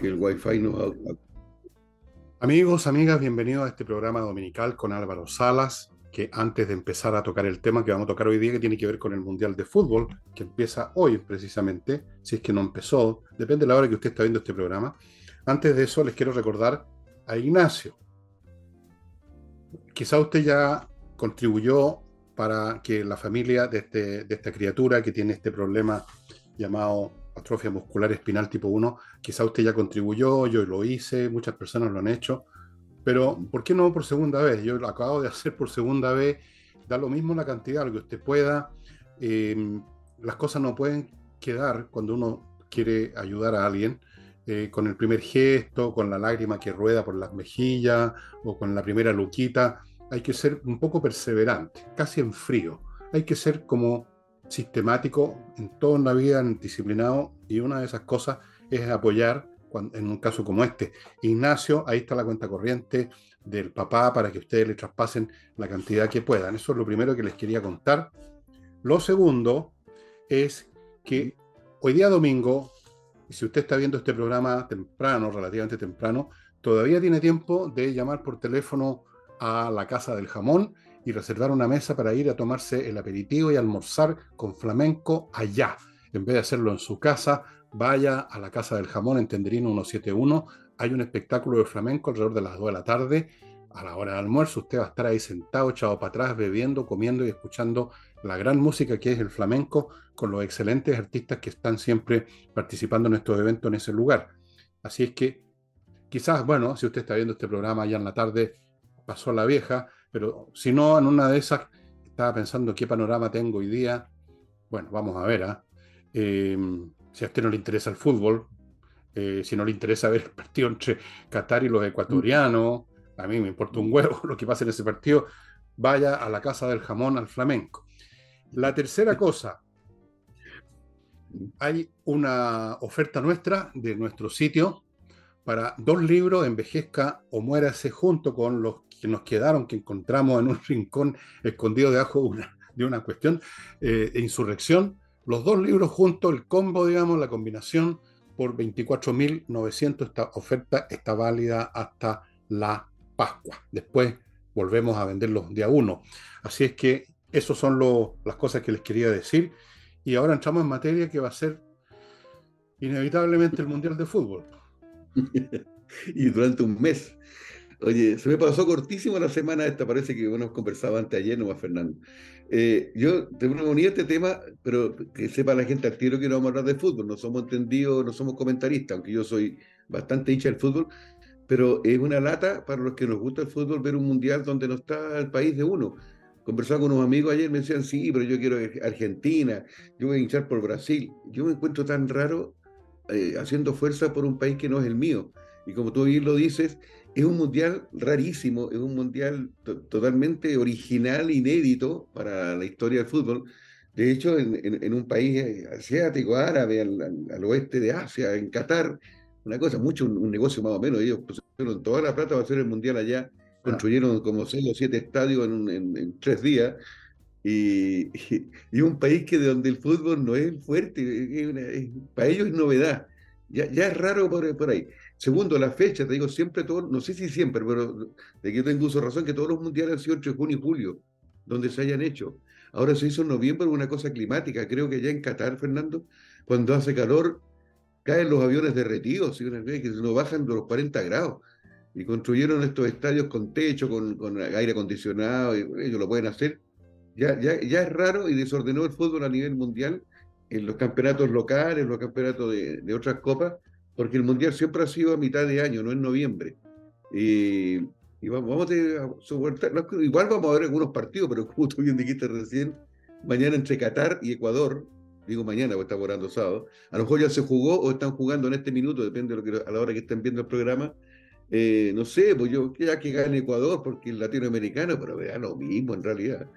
que el wifi no... Amigos, amigas, bienvenidos a este programa dominical con Álvaro Salas, que antes de empezar a tocar el tema que vamos a tocar hoy día, que tiene que ver con el Mundial de Fútbol, que empieza hoy precisamente, si es que no empezó, depende de la hora que usted está viendo este programa. Antes de eso, les quiero recordar a Ignacio. Quizá usted ya contribuyó para que la familia de, este, de esta criatura que tiene este problema llamado atrofia muscular espinal tipo 1, quizá usted ya contribuyó, yo lo hice, muchas personas lo han hecho, pero ¿por qué no por segunda vez? Yo lo acabo de hacer por segunda vez, da lo mismo la cantidad, lo que usted pueda. Em, las cosas no pueden quedar cuando uno quiere ayudar a alguien eh, con el primer gesto, con la lágrima que rueda por las mejillas o con la primera luquita. Hay que ser un poco perseverante, casi en frío. Hay que ser como sistemático en toda la vida, disciplinado, y una de esas cosas es apoyar en un caso como este. Ignacio, ahí está la cuenta corriente del papá para que ustedes le traspasen la cantidad que puedan. Eso es lo primero que les quería contar. Lo segundo es que hoy día domingo, si usted está viendo este programa temprano, relativamente temprano, todavía tiene tiempo de llamar por teléfono a la Casa del Jamón y reservar una mesa para ir a tomarse el aperitivo y almorzar con flamenco allá. En vez de hacerlo en su casa, vaya a la Casa del Jamón en Tenderino 171. Hay un espectáculo de flamenco alrededor de las 2 de la tarde. A la hora del almuerzo usted va a estar ahí sentado, echado para atrás, bebiendo, comiendo y escuchando la gran música que es el flamenco con los excelentes artistas que están siempre participando en estos eventos en ese lugar. Así es que quizás, bueno, si usted está viendo este programa ya en la tarde, pasó la vieja, pero si no, en una de esas, estaba pensando qué panorama tengo hoy día. Bueno, vamos a ver. ¿ah? Em, si a usted no le interesa el fútbol, eh, si no le interesa ver el partido entre Qatar y los ecuatorianos, a mí me importa un huevo lo que pasa en ese partido, vaya a la casa del jamón al flamenco. La tercera cosa, hay una oferta nuestra de nuestro sitio para dos libros, Envejezca o Muérase, junto con los que nos quedaron, que encontramos en un rincón escondido debajo de una, de una cuestión, eh, de insurrección. Los dos libros juntos, el combo, digamos, la combinación, por 24.900. Esta oferta está válida hasta la Pascua. Después volvemos a venderlos día uno. Así es que esas son las cosas que les quería decir. Y ahora entramos en materia que va a ser inevitablemente el Mundial de Fútbol. y durante un mes. Oye, se me pasó cortísimo la semana esta, parece que hemos conversado antes ayer nomás, Fernando. Eh, yo tengo una unidad este tema, pero que sepa la gente al tiro que no vamos a hablar de fútbol, no somos entendidos, no somos comentaristas, aunque yo soy bastante hincha del fútbol, pero es una lata para los que nos gusta el fútbol ver un mundial donde no está el país de uno. Conversaba con unos amigos ayer, me decían, sí, pero yo quiero Argentina, yo voy a hinchar por Brasil. Yo me encuentro tan raro eh, haciendo fuerza por un país que no es el mío. Y como tú bien lo dices, es un mundial rarísimo, es un mundial totalmente original, inédito para la historia del fútbol. De hecho, en, un país eh, asiático, árabe, al, oeste de Asia, en Qatar, una cosa, mucho, un, negocio más o menos. Ellos pusieron toda la plata para hacer el mundial allá, construyeron como seis o siete estadios en, tres días. Y, y, un país que de donde el fútbol no es fuerte, para ellos es novedad. Ya, ya es raro por, por ahí. Segundo, la fecha, te digo siempre, todo, no sé si siempre, pero de que yo tengo uso razón, que todos los mundiales han sido entre junio y julio, donde se hayan hecho. Ahora se hizo en noviembre una cosa climática, creo que ya en Qatar, Fernando, cuando hace calor, caen los aviones derretidos, ¿sí? que no bajan de los 40 grados. Y construyeron estos estadios con techo, con, con aire acondicionado, y ellos lo pueden hacer. Ya, ya, ya es raro y desordenó el fútbol a nivel mundial en los campeonatos locales, en los campeonatos de, de otras copas, porque el Mundial siempre ha sido a mitad de año, no en noviembre. Y, vamos, a soportar, igual vamos a ver algunos partidos, pero como tú bien dijiste recién, mañana entre Qatar y Ecuador, digo mañana porque está orando sábado, a lo mejor ya se jugó o están jugando en este minuto, depende de lo que, a la hora que estén viendo el programa. Eh, no sé, pues yo ya que gane Ecuador porque es latinoamericano, pero vea lo mismo en realidad.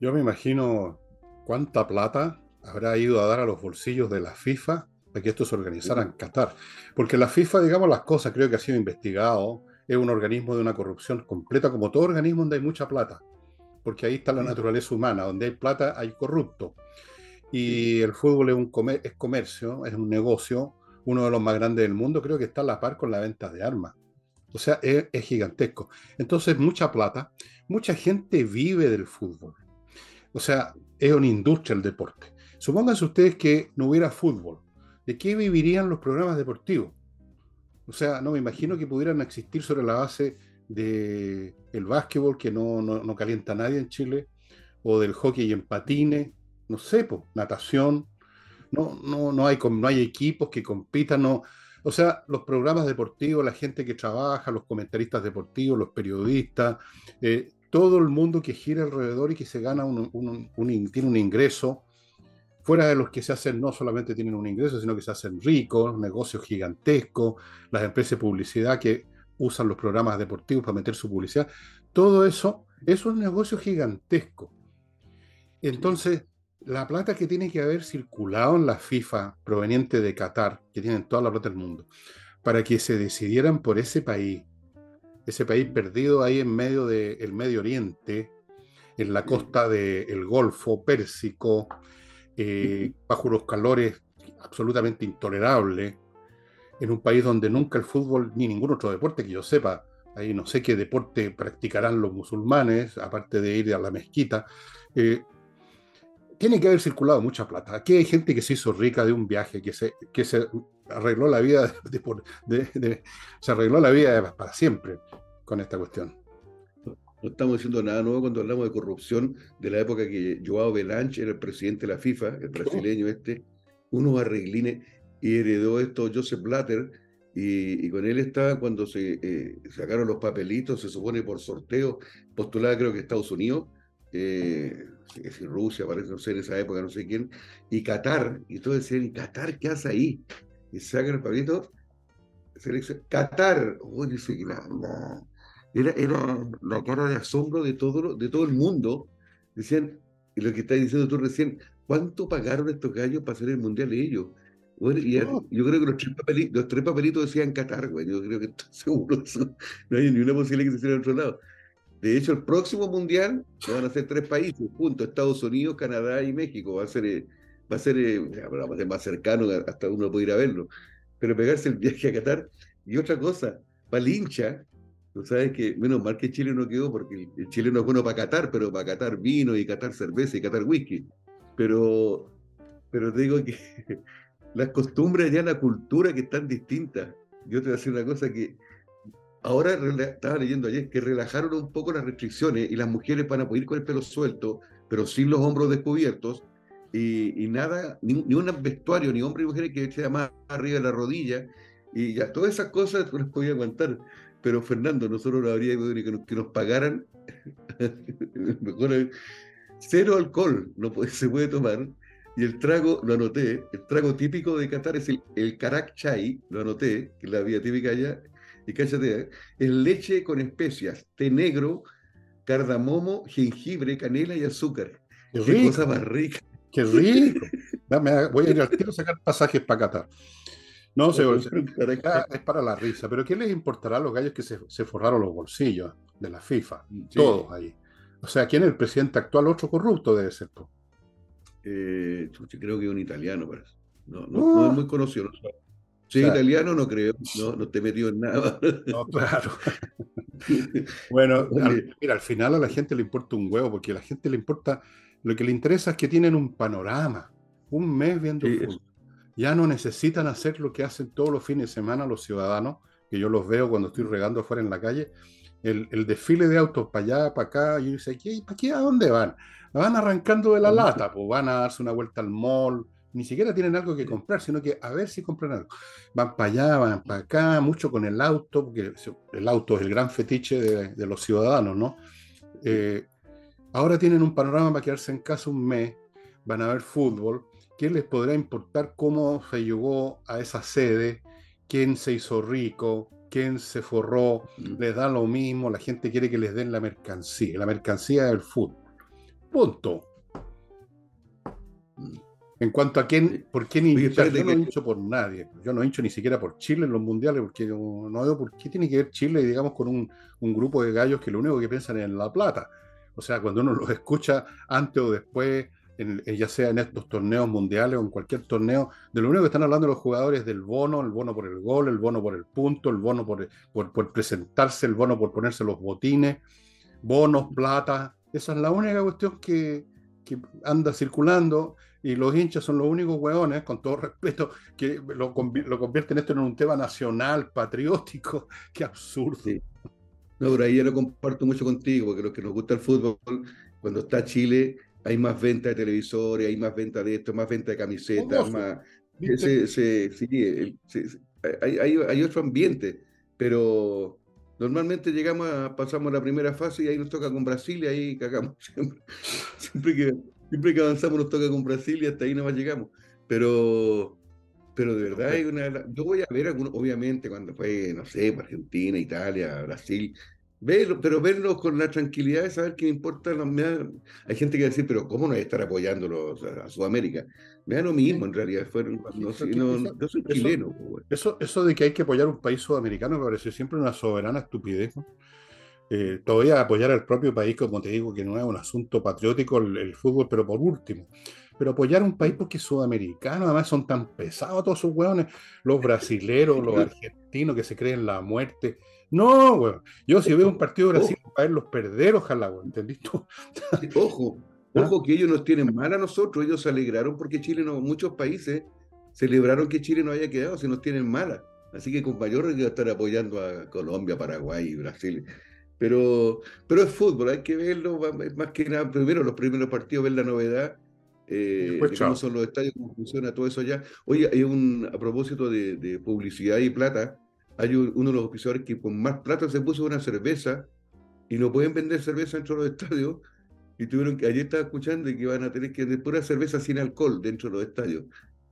Yo me imagino cuánta plata habrá ido a dar a los bolsillos de la FIFA que esto se organizara en Qatar. Porque la FIFA, digamos las cosas, creo que ha sido investigado, es un organismo de una corrupción completa, como todo organismo donde hay mucha plata, porque ahí está la naturaleza humana, donde hay plata hay corrupto. Y el fútbol es, un es comercio, es un negocio, uno de los más grandes del mundo, creo que está a la par con la venta de armas. O sea, es, gigantesco. Entonces, mucha plata, mucha gente vive del fútbol. O sea, es una industria el deporte. Supónganse ustedes que no hubiera fútbol. ¿De qué vivirían los programas deportivos? O sea, no me imagino que pudieran existir sobre la base del el básquetbol, que no, no, calienta nadie en Chile, o del hockey en patines, no sé, natación. No, no, no, hay, no hay equipos que compitan, no, o sea, los programas deportivos, la gente que trabaja, los comentaristas deportivos, los periodistas, eh, todo el mundo que gira alrededor y que se gana tiene un ingreso, fuera de los que se hacen, no solamente tienen un ingreso, sino que se hacen ricos, negocios gigantescos, las empresas de publicidad que usan los programas deportivos para meter su publicidad, todo eso es un negocio gigantesco. Entonces, la plata que tiene que haber circulado en la FIFA proveniente de Qatar, que tienen toda la plata del mundo, para que se decidieran por ese país, ese país perdido ahí en medio del Medio Oriente, en la costa del Golfo Pérsico, eh, bajo los calores absolutamente intolerables, en un país donde nunca el fútbol ni ningún otro deporte que yo sepa, ahí no sé qué deporte practicarán los musulmanes, aparte de ir a la mezquita, eh, tiene que haber circulado mucha plata. Aquí hay gente que se hizo rica de un viaje, que se, que se arregló la vida, de, se arregló la vida para siempre con esta cuestión. No estamos diciendo nada nuevo cuando hablamos de corrupción de la época que Joao Belanche era el presidente de la FIFA, el brasileño este, unos arreglines, y heredó esto Joseph Blatter, y, con él estaba cuando se eh, sacaron los papelitos, se supone por sorteo, postulada creo que Estados Unidos, eh, si Rusia, parece, no sé, en esa época, no sé quién, y Qatar, y todos decían, ¿y Qatar qué hace ahí? Y sacan el papelito, Qatar, Era, era la cara de asombro de todo, de todo el mundo. Decían, y lo que estás diciendo tú recién, ¿cuánto pagaron estos gallos para hacer el mundial ellos? Bueno, y yo creo que los tres, papelitos, los tres papelitos decían Qatar, güey. Yo creo que seguro no hay ni una posibilidad que se hiciera en otro lado. De hecho, el próximo mundial van a ser tres países juntos, Estados Unidos, Canadá y México. Va a ser, eh, va a ser, eh, va a ser más cercano, hasta uno puede ir a verlo. Pero pegarse el viaje a Qatar. Y otra cosa, para el hincha, tú sabes que, menos mal que Chile no quedó, porque el Chile no es bueno para Qatar, pero para Qatar vino y Qatar cerveza y Qatar whisky. Pero, pero te digo que las costumbres ya, la cultura que están distintas. Yo te voy a decir una cosa que Ahora estaba leyendo ayer que relajaron un poco las restricciones y las mujeres van a poder ir con el pelo suelto, pero sin los hombros descubiertos y, nada, ni, un vestuario, ni hombre ni mujer que esté más arriba de la rodilla y ya todas esas cosas no las podía aguantar. Pero Fernando, nosotros no habría que nos, que nos pagaran mejor cero alcohol, no se puede tomar. Y el trago, lo anoté, el trago típico de Qatar es el, el Karak Chai, lo anoté, que es la vía típica allá, y cállate, ¿eh? es leche con especias, té negro, cardamomo, jengibre, canela y azúcar. Qué, cosa más rica. Qué rico. voy a ir al tiro a sacar pasajes para Qatar. No, se, es para la risa, pero ¿qué les importará a los gallos que se, forraron los bolsillos de la FIFA? Todos ahí. O sea, ¿quién es el presidente actual? Otro corrupto debe ser. Eh, creo que es un italiano, parece. No, no, es ah. muy conocido. Sí, italiano no creo, no, no te metió en nada. No, claro. bueno, mira, al final a la gente le importa un huevo, porque a la gente le importa, lo que le interesa es que tienen un panorama, un mes viendo fútbol. Ya no necesitan hacer lo que hacen todos los fines de semana los ciudadanos, que yo los veo cuando estoy regando afuera en la calle, el, el desfile de autos para allá, para acá, y yo dice, ¿qué, ¿para qué? ¿A dónde van? Van arrancando de la lata, pues van a darse una vuelta al mall, ni siquiera tienen algo que comprar, sino que a ver si compran algo. Van para allá, van para acá, mucho con el auto, porque el auto es el gran fetiche de, los ciudadanos, ¿no? Eh, ahora tienen un panorama para quedarse en casa un mes, van a ver fútbol. ¿Quién les podrá importar cómo se llegó a esa sede? ¿Quién se hizo rico? ¿Quién se forró? Mm. Les da lo mismo, la gente quiere que les den la mercancía. La mercancía del fútbol. Punto. Mm. En cuanto a quién, por quién hinchar, yo no hincho por nadie. Yo no hincho ni siquiera por Chile en los mundiales, porque no, veo por qué tiene que ver Chile, digamos, con un, grupo de gallos que lo único que piensan es en la plata. O sea, cuando uno los escucha antes o después ya sea en estos torneos mundiales o en cualquier torneo, de lo único que están hablando los jugadores del bono, el bono por el gol, el bono por el punto, el bono por, por, presentarse, el bono por ponerse los botines, bonos, plata. Esa es la única cuestión que, que anda circulando y los hinchas son los únicos hueones, con todo respeto, que lo, lo convierten esto en un tema nacional, patriótico. Qué absurdo. No, pero ahí ya lo comparto mucho contigo, porque los que nos gusta el fútbol, cuando está Chile, hay más venta de televisores, hay más venta de esto, más venta de camisetas, más... hay, hay, otro ambiente, pero normalmente llegamos a, pasamos la primera fase y ahí nos toca con Brasil y ahí cagamos siempre. Siempre que, siempre que avanzamos nos toca con Brasil y hasta ahí nomás llegamos. Pero, pero de verdad hay una... Yo voy a ver, obviamente, cuando fue, no sé, Argentina, Italia, Brasil, Verlo, pero verlos con la tranquilidad de saber que me importa. Hay gente que va a decir, pero ¿cómo no hay estar apoyándolos a, Sudamérica? Me da lo mismo, en realidad. Fueron, no, yo soy chileno. Pues, eso, eso de que hay que apoyar un país sudamericano me parece siempre una soberana estupidez. Eh, todavía apoyar al propio país, como te digo, que no es un asunto patriótico el, fútbol, pero por último. Pero apoyar un país porque es sudamericano, además son tan pesados todos esos hueones, los brasileros, los argentinos que se creen la muerte no, weón. Yo si veo un partido de Brasil, para verlos perder, ojalá, weón. ¿Entendiste? Ojo, ¿Ah? ojo que ellos nos tienen mal a nosotros. Ellos se alegraron porque Chile no, muchos países celebraron que Chile no haya quedado, se nos tienen mala. Así que con mayor que estar apoyando a Colombia, Paraguay y Brasil. Pero, pero es fútbol, hay que verlo más que nada. Primero, los primeros partidos, ver la novedad. Eh, cómo son los estadios, cómo funciona todo eso ya. Oye, hay un, a propósito de, de publicidad y plata, hay uno de los oficiadores que con más plata se puso una cerveza y no pueden vender cerveza dentro de los estadios. Y tuvieron que, ayer estaba escuchando que van a tener que vender pura cerveza sin alcohol dentro de los estadios.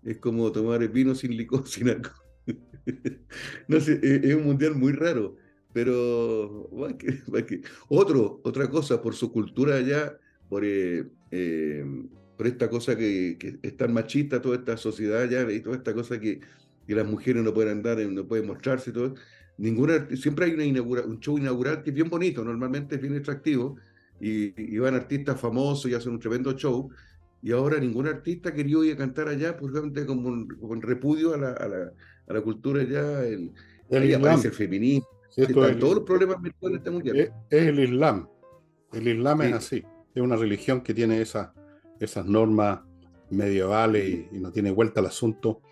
Es como tomar vino sin licor, sin alcohol. no sé, es, un mundial muy raro. Pero Otro, otra cosa, por su cultura allá, por, eh, eh, por esta cosa que, que es tan machista, toda esta sociedad allá y toda esta cosa que que las mujeres no pueden andar, no pueden mostrarse y todo. Ninguna, siempre hay una un show inaugural que es bien bonito, normalmente es bien atractivo, y, van artistas famosos y hacen un tremendo show, y ahora ningún artista quería ir a cantar allá, pues como un, como repudio a la, a, la, a la, cultura allá, el, el aparece el feminismo, todos los problemas en este mundial. Es, el Islam, el Islam es así, es una religión que tiene esa, esas normas medievales y, y no tiene vuelta al asunto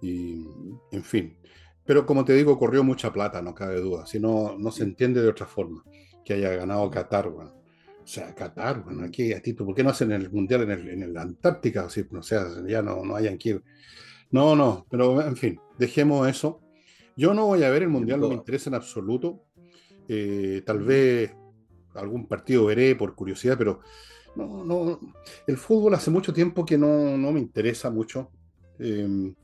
y, en fin. Pero como te digo, corrió mucha plata, no cabe duda. Si no, no se entiende de otra forma que haya ganado Qatar, bueno. O sea, Qatar, bueno, aquí a Tito, ¿por qué no hacen el Mundial en el, en Antártica? O, sea, ya no, no hayan que ir. No, no, pero en fin, dejemos eso. Yo no voy a ver el Mundial, no me interesa en absoluto. Eh, tal vez algún partido veré por curiosidad, pero no, no. El fútbol hace mucho tiempo que no, no me interesa mucho. Eh,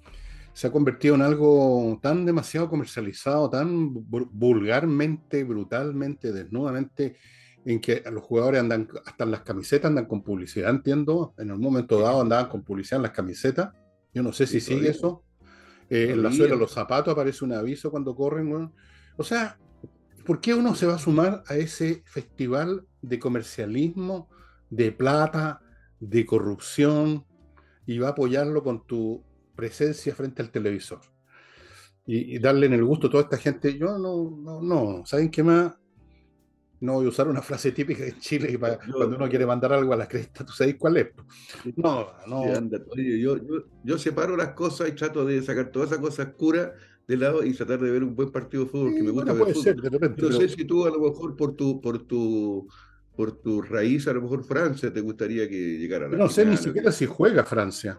se ha convertido en algo tan demasiado comercializado, tan vulgarmente, brutalmente, desnudamente, en que los jugadores andan, hasta en las camisetas andan con publicidad, entiendo, en un momento dado andaban con publicidad en las camisetas, yo no sé si sigue eso, eh, en la suela de los zapatos aparece un aviso cuando corren, o sea, ¿por qué uno se va a sumar a ese festival de comercialismo, de plata, de corrupción, y va a apoyarlo con tu presencia frente al televisor. Y, darle en el gusto a toda esta gente. Yo no, no, no. ¿Saben qué más? No voy a usar una frase típica en Chile cuando uno quiere mandar algo a la cresta, ¿tú sabes cuál es? No, no. yo, yo, separo las cosas y trato de sacar toda esa cosa oscura de lado y tratar de ver un buen partido de fútbol que me gusta ver no sé si tú a lo mejor por tu, por tu por tu raíz, a lo mejor Francia te gustaría que llegara a la No sé ni siquiera si juega Francia.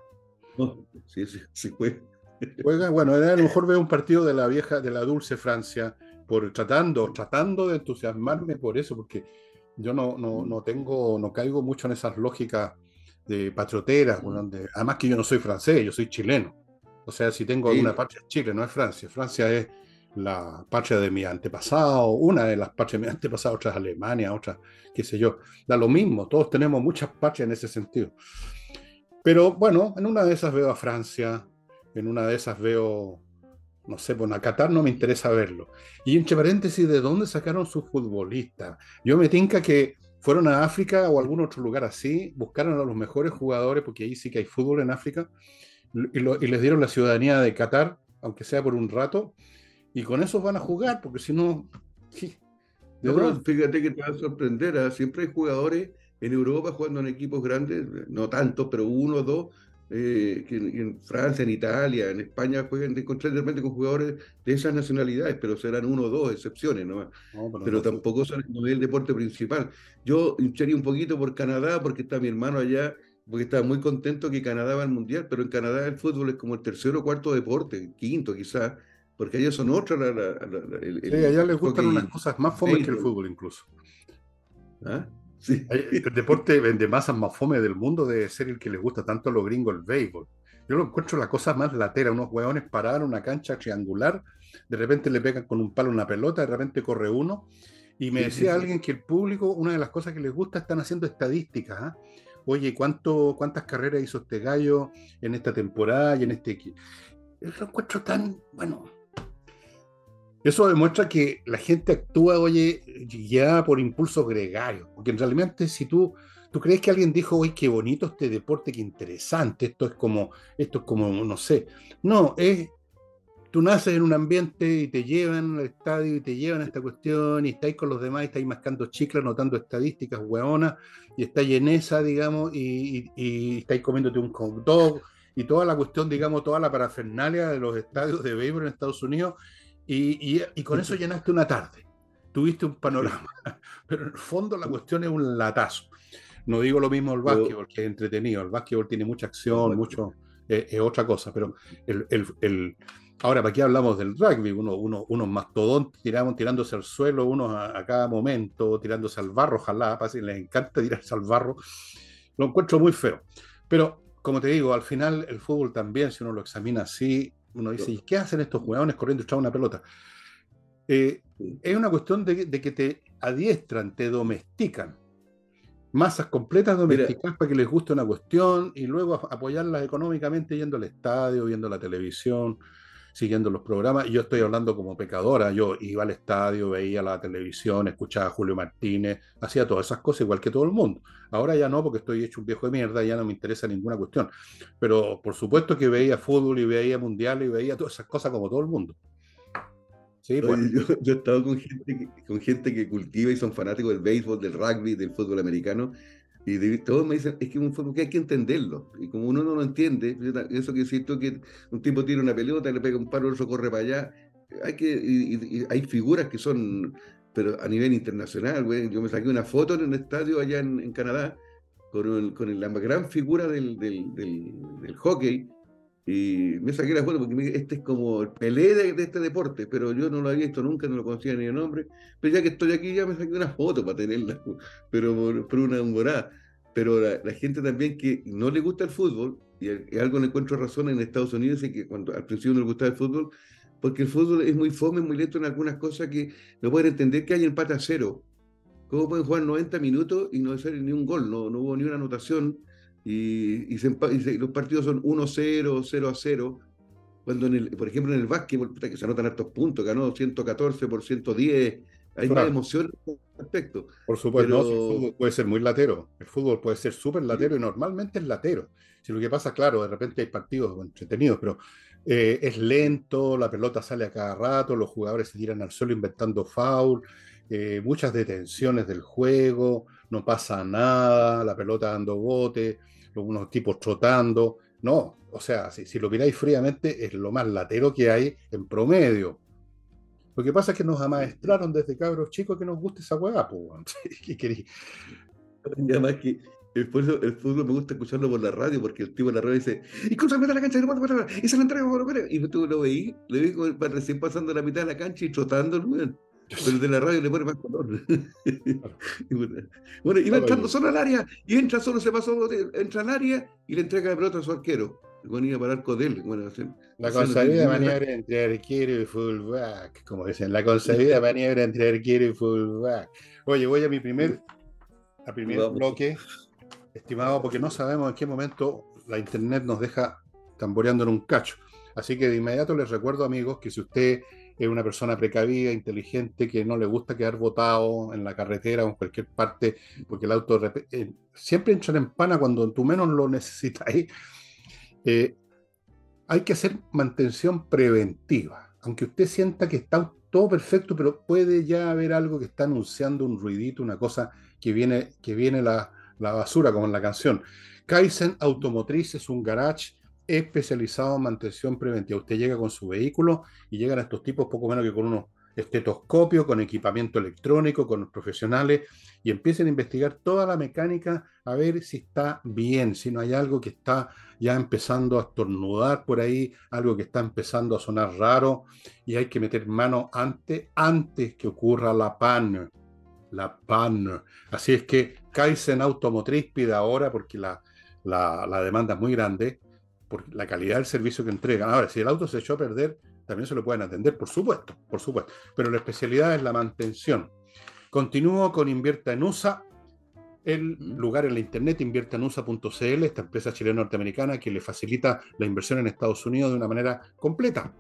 Sí, sí, sí juega. Juega, bueno, a lo mejor veo un partido de la vieja, de la dulce Francia, por tratando, tratando de entusiasmarme por eso, porque yo no, no, no tengo, no caigo mucho en esas lógicas de patrioteras, además que yo no soy francés, yo soy chileno. O sea, si tengo alguna patria Chile, no es Francia. Francia es la patria de mi antepasado, una de las patrias de mi antepasado, otra es Alemania, otra, qué sé yo. Da lo mismo, todos tenemos muchas patrias en ese sentido. Pero bueno, en una de esas veo a Francia, en una de esas veo, no sé, bueno, a Qatar no me interesa verlo. Y entre paréntesis, ¿de dónde sacaron sus futbolistas? Yo me tinca que fueron a África o a algún otro lugar así, buscaron a los mejores jugadores, porque ahí sí que hay fútbol en África, y, les dieron la ciudadanía de Qatar, aunque sea por un rato, y con eso van a jugar, porque si no... fíjate que te va a sorprender, ¿ah? siempre hay jugadores en Europa jugando en equipos grandes, no tantos, pero uno o dos, eh, que en, Francia, en Italia, en España juegan de, repente con jugadores de esas nacionalidades, pero serán uno o dos excepciones, ¿no? pero, tampoco son el deporte principal. Yo hincharía un poquito por Canadá porque está mi hermano allá, porque estaba muy contento que Canadá va al Mundial, pero en Canadá el fútbol es como el tercero o cuarto deporte, quinto quizás, porque allá son otras. sí, allá les gustan unas cosas más fomes que el fútbol incluso. ¿Ah? El deporte de masas más fome del mundo debe ser el que les gusta tanto a los gringos, el béisbol. Yo lo encuentro la cosa más latera, unos hueones parados en una cancha triangular, de repente le pegan con un palo una pelota, de repente corre uno. Y me decía alguien que el público, una de las cosas que les gusta, están haciendo estadísticas. ¿ah? Oye, ¿cuánto, ¿cuántas carreras hizo este gallo en esta temporada y en este equipo? Yo lo encuentro tan, bueno, eso demuestra que la gente actúa, oye, ya por impulsos gregarios. Porque en realidad, si tú, tú crees que alguien dijo, oye, qué bonito este deporte, qué interesante, esto es como, esto es como, no sé. No, es, tú naces en un ambiente y te llevan al estadio y te llevan a esta cuestión y estáis con los demás y estáis mascando chicles, notando estadísticas hueonas y estáis en esa, digamos, y, y, estáis comiéndote un hot dog y toda la cuestión, digamos, toda la parafernalia de los estadios de béisbol en Estados Unidos y, con eso llenaste una tarde. Tuviste un panorama. Pero en el fondo la cuestión es un latazo. No digo lo mismo el básquetbol, que es entretenido. El básquetbol tiene mucha acción, mucho, eh, es otra cosa. Pero el, el, ahora, ¿para qué hablamos del rugby? Uno, uno, unos mastodontes tiramos, tirándose al suelo, unos a, cada momento, tirándose al barro, ojalá, si les encanta tirarse al barro. Lo encuentro muy feo. Pero, como te digo, al final el fútbol también, si uno lo examina así, uno dice, ¿y qué hacen estos jugadores corriendo echando una pelota? Eh, es una cuestión de, que te adiestran, te domestican. Masas completas domesticadas para que les guste una cuestión y luego apoyarlas económicamente yendo al estadio, viendo la televisión, siguiendo los programas. Yo estoy hablando como pecadora. Yo iba al estadio, veía la televisión, escuchaba a Julio Martínez, hacía todas esas cosas igual que todo el mundo. Ahora ya no, porque estoy hecho un viejo de mierda, ya no me interesa ninguna cuestión. Pero por supuesto que veía fútbol y veía mundial y veía todas esas cosas como todo el mundo. Sí, pues. yo, he estado con gente, con gente que cultiva y son fanáticos del béisbol, del rugby, del fútbol americano, y todos me dicen, es que un fútbol que hay que entenderlo. Y como uno no lo entiende, eso que siento que un tipo tira una pelota, le pega un paro, otro corre para allá. Hay que, y, hay figuras que son, pero a nivel internacional, güey. Yo me saqué una foto en un estadio allá en, Canadá con, con, la gran figura del, del, del, hockey. Y me saqué la foto porque este es como el pelé de, este deporte, pero yo no lo había visto nunca, no lo conocía ni el nombre. Pero ya que estoy aquí, ya me saqué una foto para tenerla, pero por, una morada. Pero la, gente también que no le gusta el fútbol, y, algo le encuentro razón en Estados Unidos, es que cuando al principio no le gustaba el fútbol, porque el fútbol es muy fome, muy lento en algunas cosas que no pueden entender que hay empate a cero. ¿Cómo pueden jugar 90 minutos y no hacer ni un gol? No, no hubo ni una anotación y, los partidos son 1-0, 0-0. Cuando, en el, por ejemplo, en el básquetbol, que se anotan estos puntos, ganó 114 por 110. Hay más emoción en aspecto. Por supuesto, el fútbol puede ser muy latero. El fútbol puede ser súper latero y normalmente es latero. Si lo que pasa, claro, de repente hay partidos entretenidos, pero eh, es lento, la pelota sale a cada rato, los jugadores se tiran al suelo inventando foul, eh, muchas detenciones del juego, no pasa nada, la pelota dando bote, unos tipos trotando. No, o sea, si, lo miráis fríamente, es lo más latero que hay en promedio. Lo que pasa es que nos amaestraron desde cabros chicos que nos guste esa hueá, pues. Y además que el fútbol, me gusta escucharlo por la radio, porque el tipo de la radio dice, y cómo se mete a la cancha, y se la entrega, y tú lo veí, lo vi recién pasando la mitad de la cancha y trotando, el pero de la radio le pone más color. bueno, iba entrando solo al área y entra solo, se pasó, entra al área y le entrega la pelota a su arquero. Bueno, iba para arco de él. Bueno, la concebida maniobra entre arquero y fullback, como dicen, la concebida maniobra entre arquero y fullback. Oye, voy a mi primer, a primer bloque, estimado, porque no sabemos en qué momento la internet nos deja tamboreando en un cacho. Así que de inmediato les recuerdo, amigos, que si usted es una persona precavida, inteligente, que no le gusta quedar botado en la carretera o en cualquier parte, porque el auto eh, siempre entra en pana cuando tú menos lo necesitas. Eh, hay que hacer mantención preventiva, aunque usted sienta que está todo perfecto, pero puede ya haber algo que está anunciando un ruidito, una cosa que viene, que viene la, la basura, como en la canción. Kaizen Automotriz es un garage especializado en mantención preventiva. Usted llega con su vehículo y llegan estos tipos poco menos que con unos estetoscopios, con equipamiento electrónico, con los profesionales y empiecen a investigar toda la mecánica a ver si está bien, si no hay algo que está ya empezando a estornudar por ahí, algo que está empezando a sonar raro y hay que meter mano antes, antes que ocurra la pan. La pan. Así es que Kaizen Automotriz pide ahora porque la, la demanda es muy grande por la calidad del servicio que entregan. Ahora, si el auto se echó a perder, también se lo pueden atender, por supuesto, por supuesto. Pero la especialidad es la mantención. Continúo con Invierta en USA, el lugar en la internet, inviertanusa.cl, esta empresa chilena norteamericana que le facilita la inversión en Estados Unidos de una manera completa.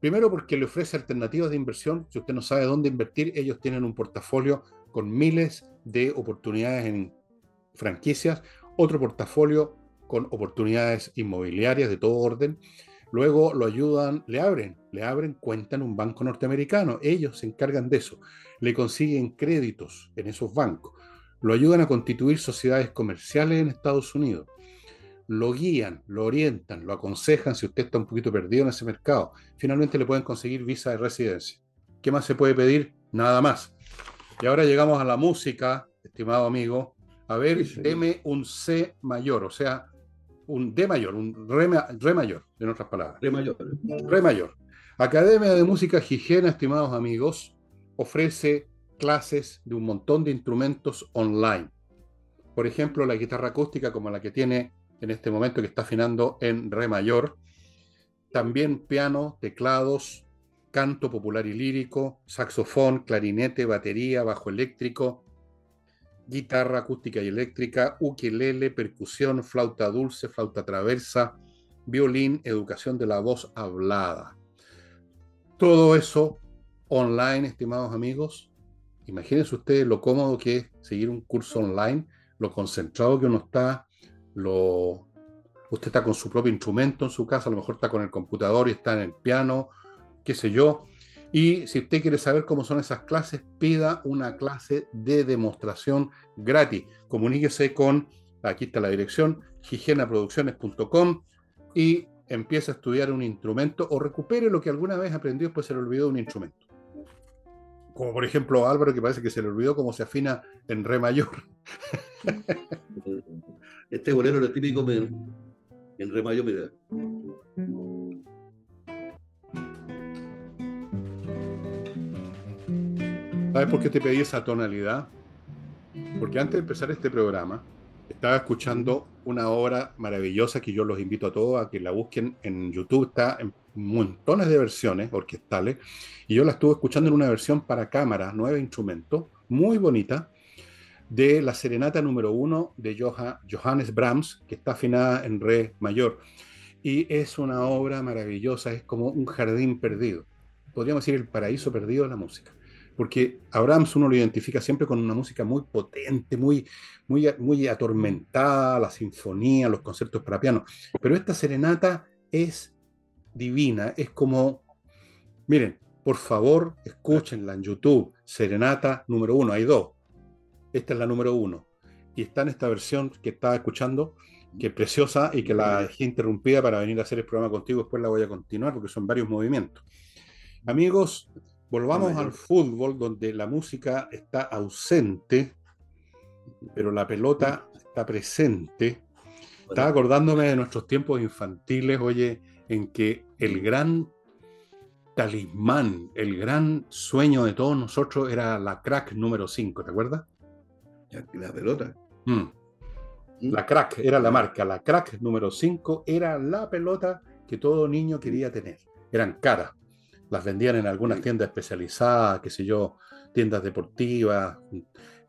Primero porque le ofrece alternativas de inversión. Si usted no sabe dónde invertir, ellos tienen un portafolio con miles de oportunidades en franquicias, otro portafolio con oportunidades inmobiliarias de todo orden. Luego lo ayudan, le abren, le abren cuenta en un banco norteamericano. Ellos se encargan de eso. Le consiguen créditos en esos bancos. Lo ayudan a constituir sociedades comerciales en Estados Unidos. Lo guían, lo orientan, lo aconsejan si usted está un poquito perdido en ese mercado. Finalmente le pueden conseguir visa de residencia. ¿Qué más se puede pedir? Nada más. Y ahora llegamos a la música, estimado amigo. A ver, deme un C mayor, o sea, un D mayor, un re, mayor, en otras palabras. Re mayor. Re mayor. Academia de Música Higiena, estimados amigos, ofrece clases de un montón de instrumentos online. Por ejemplo, la guitarra acústica como la que tiene en este momento que está afinando en re mayor. También piano, teclados, canto popular y lírico, saxofón, clarinete, batería, bajo eléctrico, guitarra acústica y eléctrica, ukelele, percusión, flauta dulce, flauta traversa, violín, educación de la voz hablada. Todo eso online, estimados amigos. Imagínense ustedes lo cómodo que es seguir un curso online, lo concentrado que uno está, lo... usted está con su propio instrumento en su casa, a lo mejor está con el computador y está en el piano, qué sé yo, y si usted quiere saber cómo son esas clases, pida una clase de demostración gratis. Comuníquese con, aquí está la dirección, higienaproducciones.com y empiece a estudiar un instrumento o recupere lo que alguna vez aprendió después se le olvidó un instrumento. Como por ejemplo Álvaro, que parece que se le olvidó cómo se afina en re mayor. Este bolero lo típico en, en re mayor, mira. ¿Sabes por qué te pedí esa tonalidad? Porque antes de empezar este programa, estaba escuchando una obra maravillosa que yo los invito a todos a que la busquen en YouTube. Está en montones de versiones orquestales. Y yo la estuve escuchando en una versión para cámara, nueve instrumentos, muy bonita, de la serenata número uno de Johannes Brahms, que está afinada en re mayor. Y es una obra maravillosa, es como un jardín perdido. Podríamos decir el paraíso perdido de la música porque a Brahms uno lo identifica siempre con una música muy potente, muy, muy, muy atormentada, la sinfonía, los conciertos para piano. Pero esta serenata es divina, es como, miren, por favor, escúchenla en YouTube, serenata número uno, hay dos. Esta es la número uno. Y está en esta versión que estaba escuchando, que es preciosa y que la dejé interrumpida para venir a hacer el programa contigo, después la voy a continuar porque son varios movimientos. Amigos, Volvamos al fútbol, donde la música está ausente, pero la pelota está presente. Estaba acordándome de nuestros tiempos infantiles, oye, en que el gran talismán, el gran sueño de todos nosotros era la crack número 5, ¿te acuerdas? La pelota. Mm. Mm. La crack era la marca, la crack número 5 era la pelota que todo niño quería tener. Eran caras las vendían en algunas tiendas especializadas, qué sé yo, tiendas deportivas,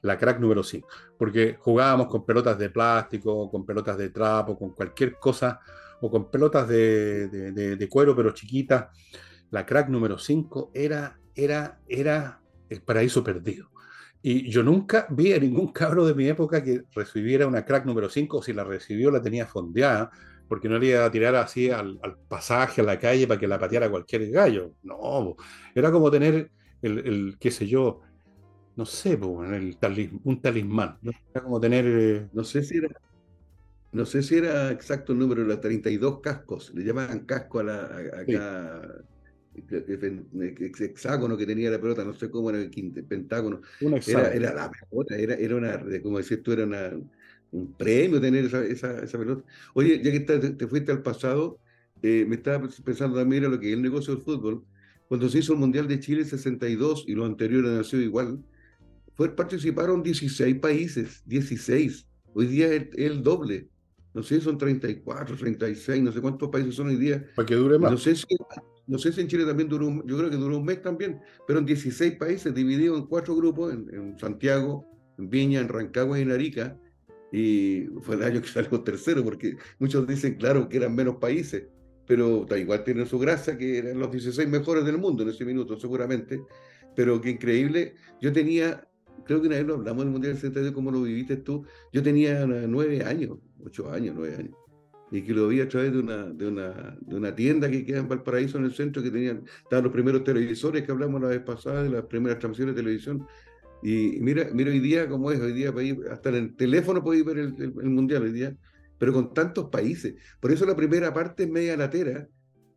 la crack número 5, porque jugábamos con pelotas de plástico, con pelotas de trapo, con cualquier cosa, o con pelotas de, cuero pero chiquitas, la crack número 5 era, era, era el paraíso perdido. Y yo nunca vi a ningún cabro de mi época que recibiera una crack número 5, o si la recibió la tenía fondeada, porque no le iba a tirar así al, pasaje, a la calle, para que la pateara cualquier gallo. No, era como tener el, qué sé yo, no sé, el un talismán. Era como tener... Eh, no sé si era... No sé si era exacto el número, los 32 cascos, le llamaban casco a la, acá, hexágono que tenía la pelota, no sé cómo era el pentágono. Era, era, la pelota, era, era una, como decías tú, era una, un premio tener esa, esa, esa, pelota. Oye, ya que te, fuiste al pasado, eh, me estaba pensando también en lo que es el negocio del fútbol. Cuando se hizo el Mundial de Chile 62 y lo anterior ha sido igual, fue, participaron 16 países, 16. Hoy día es el, doble. No sé, son 34, 36, no sé cuántos países son hoy día. Para que dure más. No sé si, no sé si en Chile también duró, un, yo creo que duró un mes también, pero en 16 países divididos en cuatro grupos, en, en Santiago, en Viña, en Rancagua y en Arica y fue el año que salió tercero, porque muchos dicen, claro, que eran menos países, pero da igual tiene su gracia, que eran los 16 mejores del mundo en ese minuto, seguramente, pero qué increíble, yo tenía, creo que una vez lo hablamos del Mundial del 72, cómo lo viviste tú, yo tenía nueve años, ocho años, nueve años, y que lo vi a través de una, de una, de una tienda que queda en Valparaíso, en el centro, que tenían, estaban los primeros televisores que hablamos la vez pasada, de las primeras transmisiones de televisión, y mira, mira hoy día cómo es, hoy día hasta en el teléfono podéis ver el, mundial hoy día, pero con tantos países. Por eso la primera parte es media latera,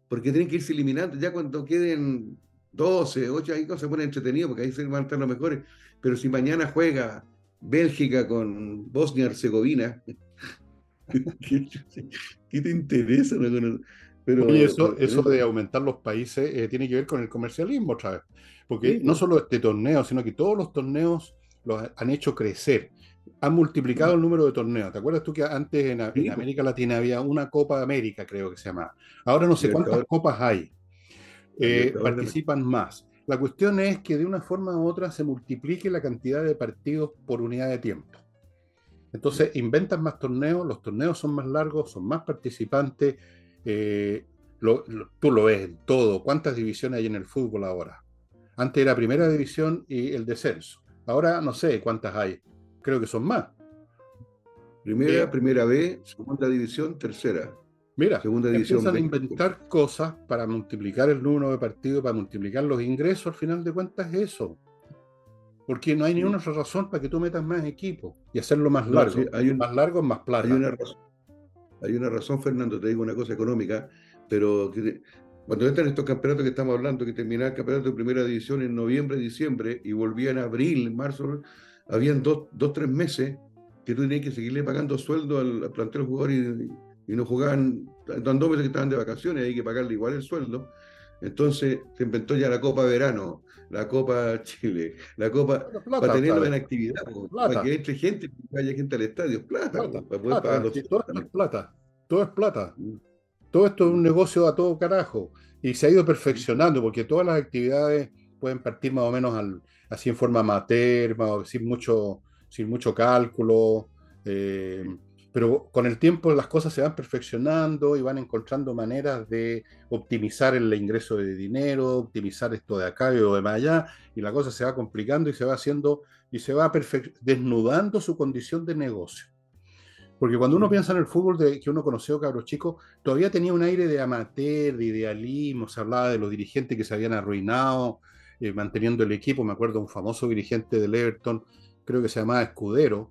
porque tienen que irse eliminando. Ya cuando queden 12, 8, ahí se pone entretenido, porque ahí se van a estar los mejores. Pero si mañana juega Bélgica con Bosnia-Herzegovina, ¿qué, te interesa? Pero, eso, eso de aumentar los países eh, tiene que ver con el comercialismo otra vez. Porque no solo este torneo, sino que todos los torneos los han hecho crecer. Han multiplicado el número de torneos. ¿Te acuerdas tú que antes en, América Latina había una Copa América, creo que se llama? Ahora no sé cuántas copas hay. Eh, participan más. La cuestión es que de una forma u otra se multiplique la cantidad de partidos por unidad de tiempo. Entonces inventan más torneos, los torneos son más largos, son más participantes. Eh, tú lo ves en todo. ¿Cuántas divisiones hay en el fútbol ahora? Antes era primera división y el descenso. Ahora no sé cuántas hay. Creo que son más. Primera, eh, primera B, segunda división, tercera. Mira, segunda división empiezan a inventar cosas para multiplicar el número de partidos, para multiplicar los ingresos, al final de cuentas es eso. Porque no hay ninguna otra razón para que tú metas más equipos y hacerlo más largo. hay un, más largo, más plata. Hay una, razón, hay una razón, Fernando, te digo una cosa económica, pero que cuando entran estos campeonatos que estamos hablando, que terminaba el campeonato de primera división en noviembre, diciembre, y volvían en abril, marzo, habían dos, dos, tres meses que tú tenías que seguirle pagando sueldo al, plantel jugador y, y, no jugaban, dan dos meses que estaban de vacaciones, hay que pagarle igual el sueldo. Entonces se inventó ya la Copa Verano, la Copa Chile, la Copa para tenerlo en actividad, para que entre gente, que vaya gente al estadio, plata, para poder pagar los todo es plata, todo es plata. Mm. Todo esto es un negocio a todo carajo y se ha ido perfeccionando porque todas las actividades pueden partir más o menos así en forma amateur, sin, mucho, sin mucho cálculo, eh, pero con el tiempo las cosas se van perfeccionando y van encontrando maneras de optimizar el ingreso de dinero, optimizar esto de acá y lo de allá, y la cosa se va complicando y se va haciendo y se va desnudando su condición de negocio. Porque cuando uno piensa en el fútbol de, que uno conoció, cabros chicos, todavía tenía un aire de amateur, de idealismo, se hablaba de los dirigentes que se habían arruinado, eh, manteniendo el equipo. Me acuerdo un famoso dirigente del Everton, creo que se llamaba Escudero,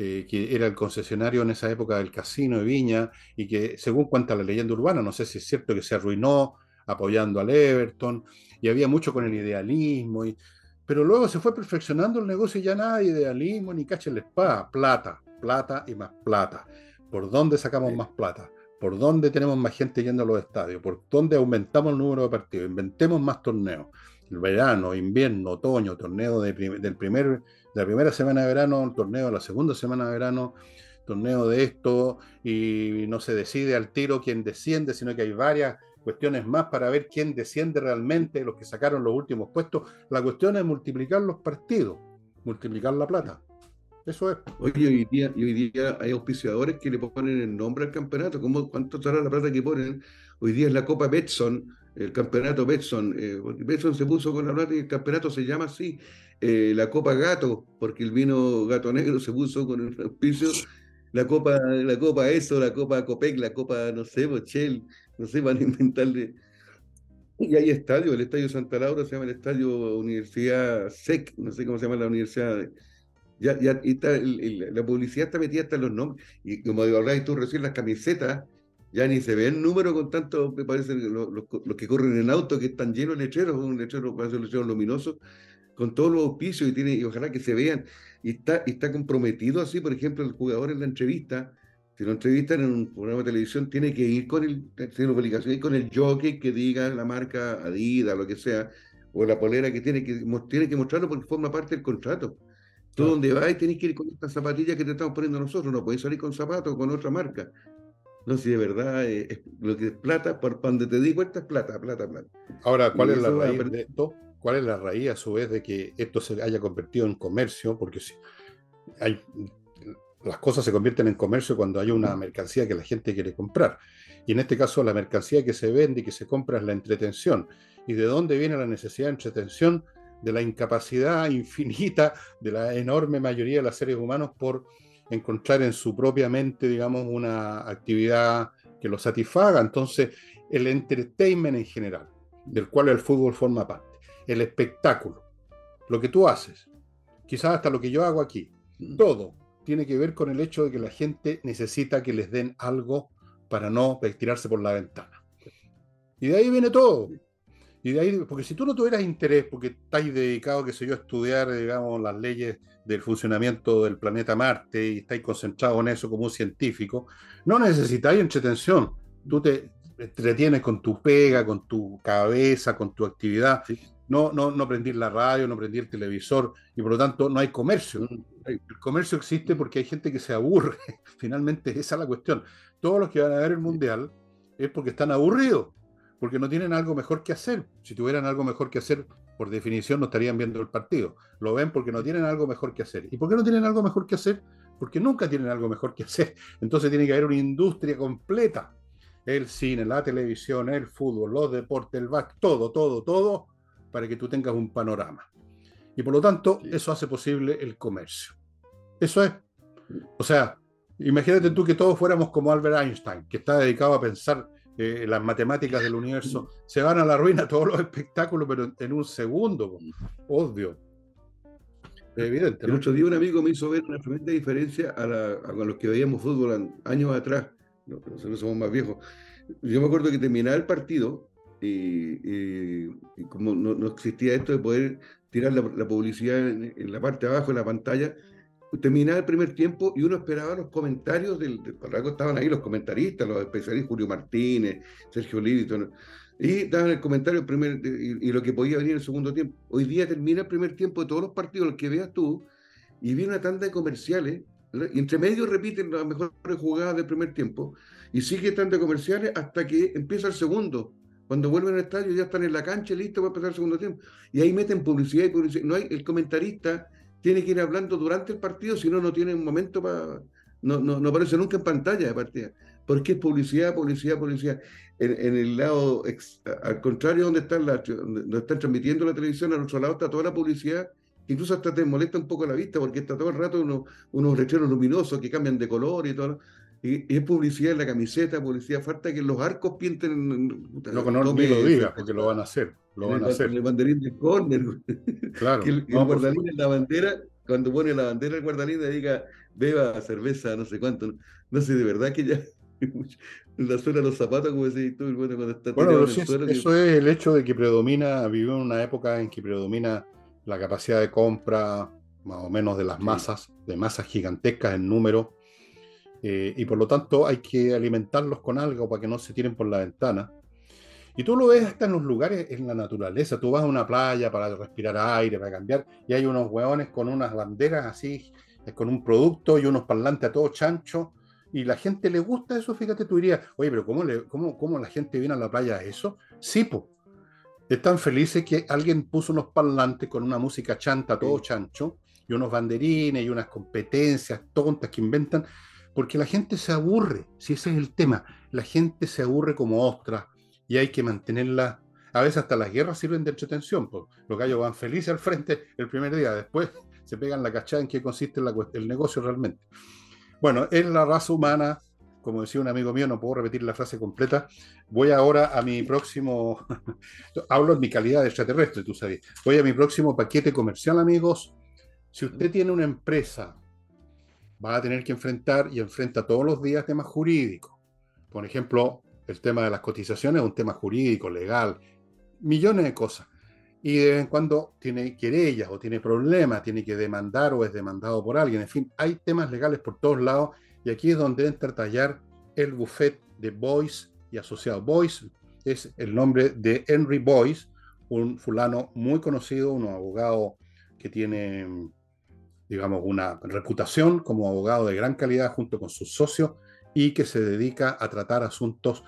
eh, que era el concesionario en esa época del casino de Viña, y que según cuenta la leyenda urbana, no sé si es cierto que se arruinó apoyando al Everton, y había mucho con el idealismo, y, pero luego se fue perfeccionando el negocio y ya nada de idealismo ni cacha la espada, plata plata y más plata. ¿Por dónde sacamos más plata? ¿Por dónde tenemos más gente yendo a los estadios? ¿Por dónde aumentamos el número de partidos? Inventemos más torneos. El verano, invierno, otoño, torneo de, del primer, la primera semana de verano, torneo de la segunda semana de verano, torneo de esto, y no se decide al tiro quién desciende, sino que hay varias cuestiones más para ver quién desciende realmente, los que sacaron los últimos puestos. La cuestión es multiplicar los partidos, multiplicar la plata. Eso es. Hoy día, hoy día hay auspiciadores que le ponen el nombre al campeonato. ¿Cómo, ¿Cuánto será la plata que ponen? Hoy día es la Copa Betson, el campeonato Betson. Eh, Betson se puso con la plata y el campeonato se llama así. Eh, la Copa Gato, porque el vino Gato Negro se puso con el auspicio. La Copa, la Copa eso, la Copa Copec, la Copa, no sé, Bochel, no sé, van a inventarle. Y hay estadio, el Estadio Santa Laura se llama el Estadio Universidad SEC, no sé cómo se llama la universidad. Ya, ya está, la publicidad está metida hasta en los nombres. Y como hablabas tú recién, las camisetas ya ni se ve el número con tanto, me parece, los, los, que corren en auto, que están llenos de lecheros, un lechero, parece un lechero luminoso, con todos los auspicios y, tiene, y ojalá que se vean. Y está, y está comprometido así, por ejemplo, el jugador en la entrevista, si lo entrevistan en un programa de televisión, tiene que ir con el, tiene obligación, ir con el jockey que diga la marca Adidas, lo que sea, o la polera que tiene que, tiene que mostrarlo porque forma parte del contrato. Tú donde vas tenés que ir con estas zapatillas que te estamos poniendo nosotros, no puedes salir con zapatos o con otra marca. No, si de verdad eh, lo que es plata, por donde te di cuenta es plata, plata, plata. Ahora, ¿cuál es la raíz de esto? ¿Cuál es la raíz a su vez de que esto se haya convertido en comercio? Porque si hay, las cosas se convierten en comercio cuando hay una mercancía que la gente quiere comprar. Y en este caso la mercancía que se vende y que se compra es la entretención. ¿Y de dónde viene la necesidad de entretención? De la incapacidad infinita de la enorme mayoría de los seres humanos por encontrar en su propia mente, digamos, una actividad que lo satisfaga. Entonces, el entertainment en general, del cual el fútbol forma parte, el espectáculo, lo que tú haces, quizás hasta lo que yo hago aquí, mm. todo tiene que ver con el hecho de que la gente necesita que les den algo para no tirarse por la ventana. Y de ahí viene todo. Y de ahí, porque si tú no tuvieras interés, porque estás dedicado, qué sé yo, a estudiar, digamos, las leyes del funcionamiento del planeta Marte y estáis concentrado en eso como un científico, no necesitáis entretención. Tú te entretienes con tu pega, con tu cabeza, con tu actividad. No, no, no prendís la radio, no prendís el televisor y por lo tanto no hay comercio. Mm. El comercio existe porque hay gente que se aburre. Finalmente esa es la cuestión. Todos los que van a ver el mundial es porque están aburridos porque no tienen algo mejor que hacer. Si tuvieran algo mejor que hacer, por definición no estarían viendo el partido. Lo ven porque no tienen algo mejor que hacer. ¿Y por qué no tienen algo mejor que hacer? Porque nunca tienen algo mejor que hacer. Entonces tiene que haber una industria completa. El cine, la televisión, el fútbol, los deportes, el back, todo, todo, todo, para que tú tengas un panorama. Y por lo tanto, eso hace posible el comercio. Eso es. O sea, imagínate tú que todos fuéramos como Albert Einstein, que está dedicado a pensar eh, las matemáticas del universo, se van a la ruina todos los espectáculos, pero en un segundo, obvio. evidente. El otro día un amigo me hizo ver una tremenda diferencia a, los que veíamos fútbol años atrás, nosotros somos más viejos. Yo me acuerdo que terminaba el partido y, como no, existía esto de poder tirar la, publicidad en, la parte de abajo de la pantalla, terminaba el primer tiempo y uno esperaba los comentarios del, del estaban ahí los comentaristas, los especialistas, Julio Martínez, Sergio Líbito, y daban el comentario y, lo que podía venir en el segundo tiempo. Hoy día termina el primer tiempo de todos los partidos, los que veas tú, y viene una tanda de comerciales, y entre medio repiten las mejores jugadas del primer tiempo, y sigue tanda de comerciales hasta que empieza el segundo. Cuando vuelven al estadio ya están en la cancha listos para empezar el segundo tiempo. Y ahí meten publicidad y publicidad. No hay el comentarista tiene que ir hablando durante el partido, si no, no tiene un momento para. No, no, no, aparece nunca en pantalla de partida. Porque es publicidad, publicidad, publicidad. En, el lado, al contrario, donde están, la, donde están transmitiendo la televisión, al otro lado está toda la publicidad, incluso hasta te molesta un poco la vista, porque está todo el rato unos, unos luminosos que cambian de color y todo. Y, es publicidad en la camiseta, publicidad. Falta que los arcos pinten. No, con no, lo diga, porque lo van a hacer. Lo van a hacer. El banderín de córner. Claro. el, guardalín en la bandera, cuando pone la bandera el guardalín, le diga beba cerveza, no sé cuánto. No sé, de verdad que ya. la suela de los zapatos, como decís tú, bueno, cuando está bueno, eso es el hecho de que predomina, vivimos en una época en que predomina la capacidad de compra, más o menos de las masas, de masas gigantescas en número eh, y por lo tanto hay que alimentarlos con algo para que no se tiren por la ventana. Y tú lo ves hasta en los lugares, en la naturaleza. Tú vas a una playa para respirar aire, para cambiar, y hay unos hueones con unas banderas así, eh, con un producto y unos parlantes a todo chancho. Y la gente le gusta eso, fíjate, tú dirías, oye, pero ¿cómo, le, cómo, cómo la gente viene a la playa a eso? Sí, pues. Están felices que alguien puso unos parlantes con una música chanta, todo chancho, y unos banderines y unas competencias tontas que inventan porque la gente se aburre, si ese es el tema, la gente se aburre como ostra y hay que mantenerla A veces hasta las guerras sirven de entretención. Pues. Los gallos van felices al frente el primer día, después se pegan la cachada en qué consiste el negocio realmente. Bueno, es la raza humana, como decía un amigo mío, no puedo repetir la frase completa. Voy ahora a mi próximo, hablo en mi calidad extraterrestre, tú sabes. Voy a mi próximo paquete comercial, amigos. Si usted tiene una empresa, va a tener que enfrentar y enfrenta todos los días temas jurídicos. Por ejemplo, el tema de las cotizaciones es un tema jurídico, legal, millones de cosas. Y de vez en cuando tiene querellas o tiene problemas, tiene que demandar o es demandado por alguien. En fin, hay temas legales por todos lados y aquí es donde entra a tallar el buffet de Boyce y asociado. Boyce es el nombre de Henry Boyce, un fulano muy conocido, un abogado que tiene, digamos, una reputación como abogado de gran calidad junto con sus socios y que se dedica a tratar asuntos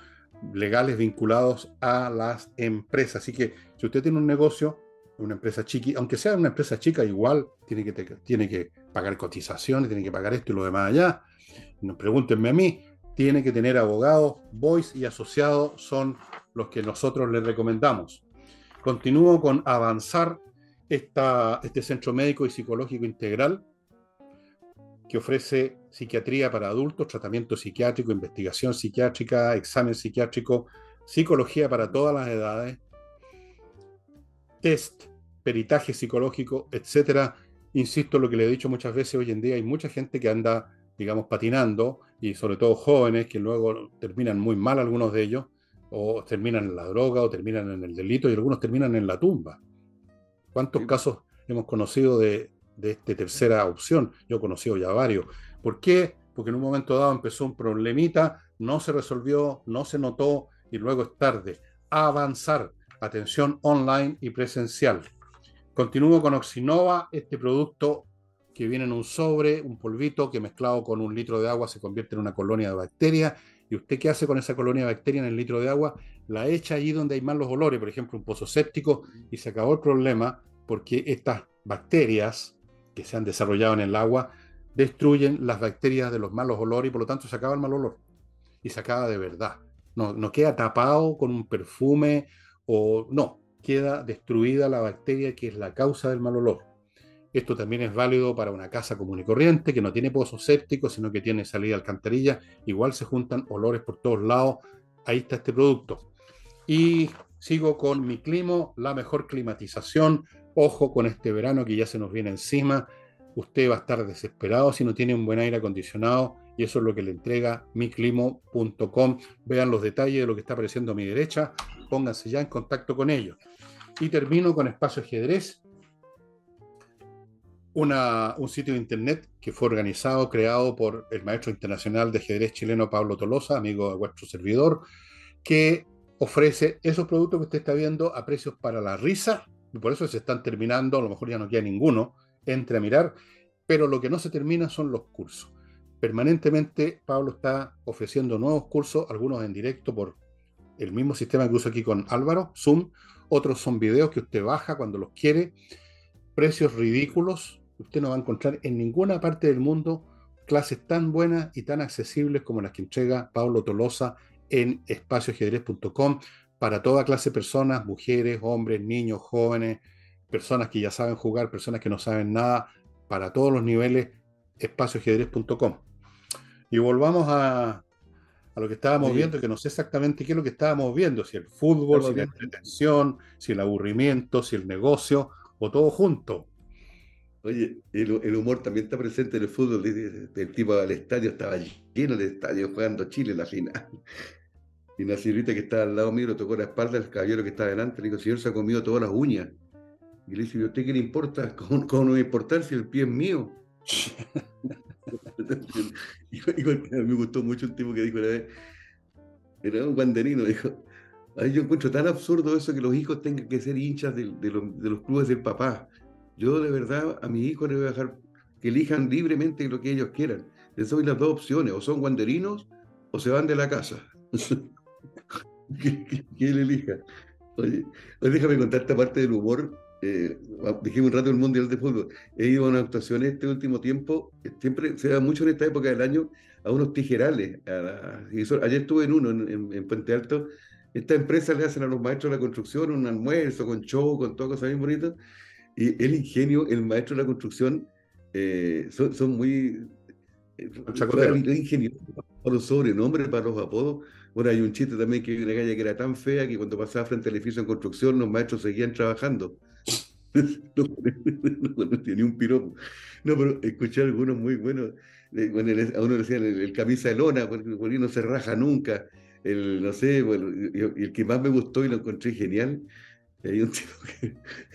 legales vinculados a las empresas. Así que si usted tiene un negocio, una empresa chiqui, aunque sea una empresa chica, igual tiene que, tiene que pagar cotizaciones, tiene que pagar esto y lo demás allá no pregúntenme a mí, tiene que tener abogados, voice y asociados son los que nosotros les recomendamos. Continúo con avanzar este centro médico y psicológico integral que ofrece psiquiatría para adultos, tratamiento psiquiátrico, investigación psiquiátrica, examen psiquiátrico, psicología para todas las edades, test, peritaje psicológico, etcétera. Insisto, lo que le he dicho muchas veces, hoy en día hay mucha gente que anda digamos, patinando, y sobre todo jóvenes que luego terminan muy mal algunos de ellos, o terminan en la droga, o terminan en el delito, y algunos terminan en la tumba. ¿Cuántos casos hemos conocido de, de esta tercera opción? Yo he conocido ya varios. ¿Por qué? Porque en un momento dado empezó un problemita, no se resolvió, no se notó, y luego es tarde. Avanzar, atención online y presencial. Continúo con Oxinova, este producto que viene en un sobre, un polvito que mezclado con un litro de agua se convierte en una colonia de bacterias. ¿Y usted qué hace con esa colonia de bacterias en el litro de agua? La echa allí donde hay más los olores, por ejemplo, un pozo séptico, y se acabó el problema porque estas bacterias que se han desarrollado en el agua destruyen las bacterias de los malos olores y por lo tanto se acaba el mal olor. Y se acaba de verdad. No, no queda tapado con un perfume o no, queda destruida la bacteria que es la causa del mal olor. Esto también es válido para una casa común y corriente que no tiene pozos sépticos, sino que tiene salida alcantarilla. Igual se juntan olores por todos lados. Ahí está este producto. Y sigo con mi climo, la mejor climatización. Ojo con este verano que ya se nos viene encima. Usted va a estar desesperado si no tiene un buen aire acondicionado y eso es lo que le entrega miclimo.com. Vean los detalles de lo que está apareciendo a mi derecha. Pónganse ya en contacto con ellos. Y termino con Espacio Ajedrez un sitio de internet que fue organizado, creado por el maestro internacional de ajedrez chileno Pablo Tolosa, amigo de vuestro servidor, que ofrece esos productos que usted está viendo a precios para la risa, y por eso se están terminando, a lo mejor ya no queda ninguno, entre a mirar, pero lo que no se termina son los cursos. Permanentemente Pablo está ofreciendo nuevos cursos, algunos en directo por el mismo sistema que uso aquí con Álvaro, Zoom, otros son videos que usted baja cuando los quiere, precios ridículos, usted no va a encontrar en ninguna parte del mundo clases tan buenas y tan accesibles como las que entrega Pablo Tolosa en espacioajedrez.com para toda clase de personas, mujeres, hombres, niños, jóvenes, personas que ya saben jugar, personas que no saben nada, para todos los niveles, espacioajedrez.com. Y volvamos a, a lo que estábamos viendo, que no sé exactamente qué es lo que estábamos viendo, si el fútbol, si la entretención, si el aburrimiento, si el negocio, o todo junto. Oye, el, humor también está presente en el fútbol. El, tipo al estadio estaba lleno de estadio jugando Chile en la final. Y una señorita que estaba al lado mío le tocó la espalda el caballero que está delante. Le dijo, señor, se ha comido todas las uñas. Y le dice, ¿y usted qué le importa? ¿Cómo, cómo no me importa si el pie es mío? a me gustó mucho un tipo que dijo una vez, era un banderino, dijo, Ay, yo encuentro tan absurdo eso que los hijos tengan que ser hinchas de los clubes del papá. Yo de verdad a mis hijos les voy a dejar que elijan libremente lo que ellos quieran. Les doy las dos opciones, o son guanderinos o se van de la casa. que, él elija. Oye, déjame contar esta parte del humor. Eh, dijimos un rato el Mundial de Fútbol. He ido a una actuación este último tiempo, siempre se da mucho en esta época del año, a unos tijerales. ayer estuve en uno, en, Puente Alto, Estas empresas le hacen a los maestros de la construcción un almuerzo con show, con todo cosas bien bonitas. Y el ingenio, el maestro de la construcción, eh, son, son, muy eh, ingeniosos para los sobrenombres, para los apodos. Bueno, hay un chiste también que una calle que era tan fea que cuando pasaba frente al edificio en construcción, los maestros seguían trabajando. no, no, tenía un piropo. No, pero escuché algunos muy buenos. Bueno, a uno le decían el, camisa de lona, porque, no se raja nunca. El, no sé, bueno, y, el que más me gustó y lo encontré genial, hay un tipo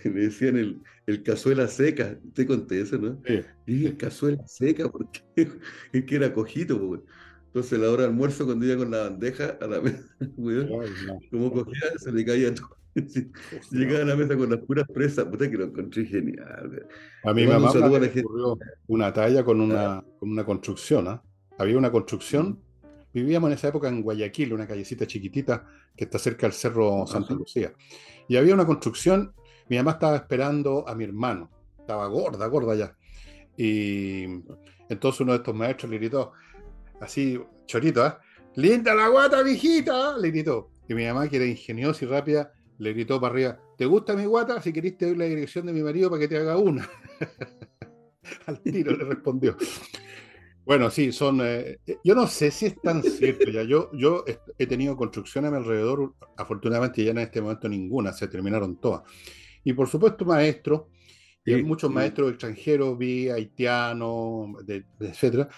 que, le decían el, el, cazuela seca. Te conté eso, ¿no? Sí. Y el cazuela seca, porque es que era cojito, pues. Entonces, a la hora de almuerzo, cuando iba con la bandeja a la mesa, como cogía, se le caía todo. Llegaba a la mesa con las puras presas, puta que lo encontré genial. A mi mamá me ocurrió una talla con una, con una construcción. ¿ah? Había una construcción, vivíamos en esa época en Guayaquil, una callecita chiquitita que está cerca del Cerro Santa Lucía. Y había una construcción, mi mamá estaba esperando a mi hermano, estaba gorda, gorda ya. Y entonces uno de estos maestros le gritó, así, chorito, ¿eh? ¡Linda la guata, viejita! Le gritó. Y mi mamá, que era ingeniosa y rápida, le gritó para arriba, ¿te gusta mi guata? Si querés te la dirección de mi marido para que te haga una. Al tiro le respondió. Bueno, sí, son. Eh, yo no sé si es tan cierto ya. Yo, yo he tenido construcción a mi alrededor, afortunadamente ya en este momento ninguna, se terminaron todas. Y por supuesto, maestros, y hay muchos maestros extranjeros, vi haitianos, etcétera,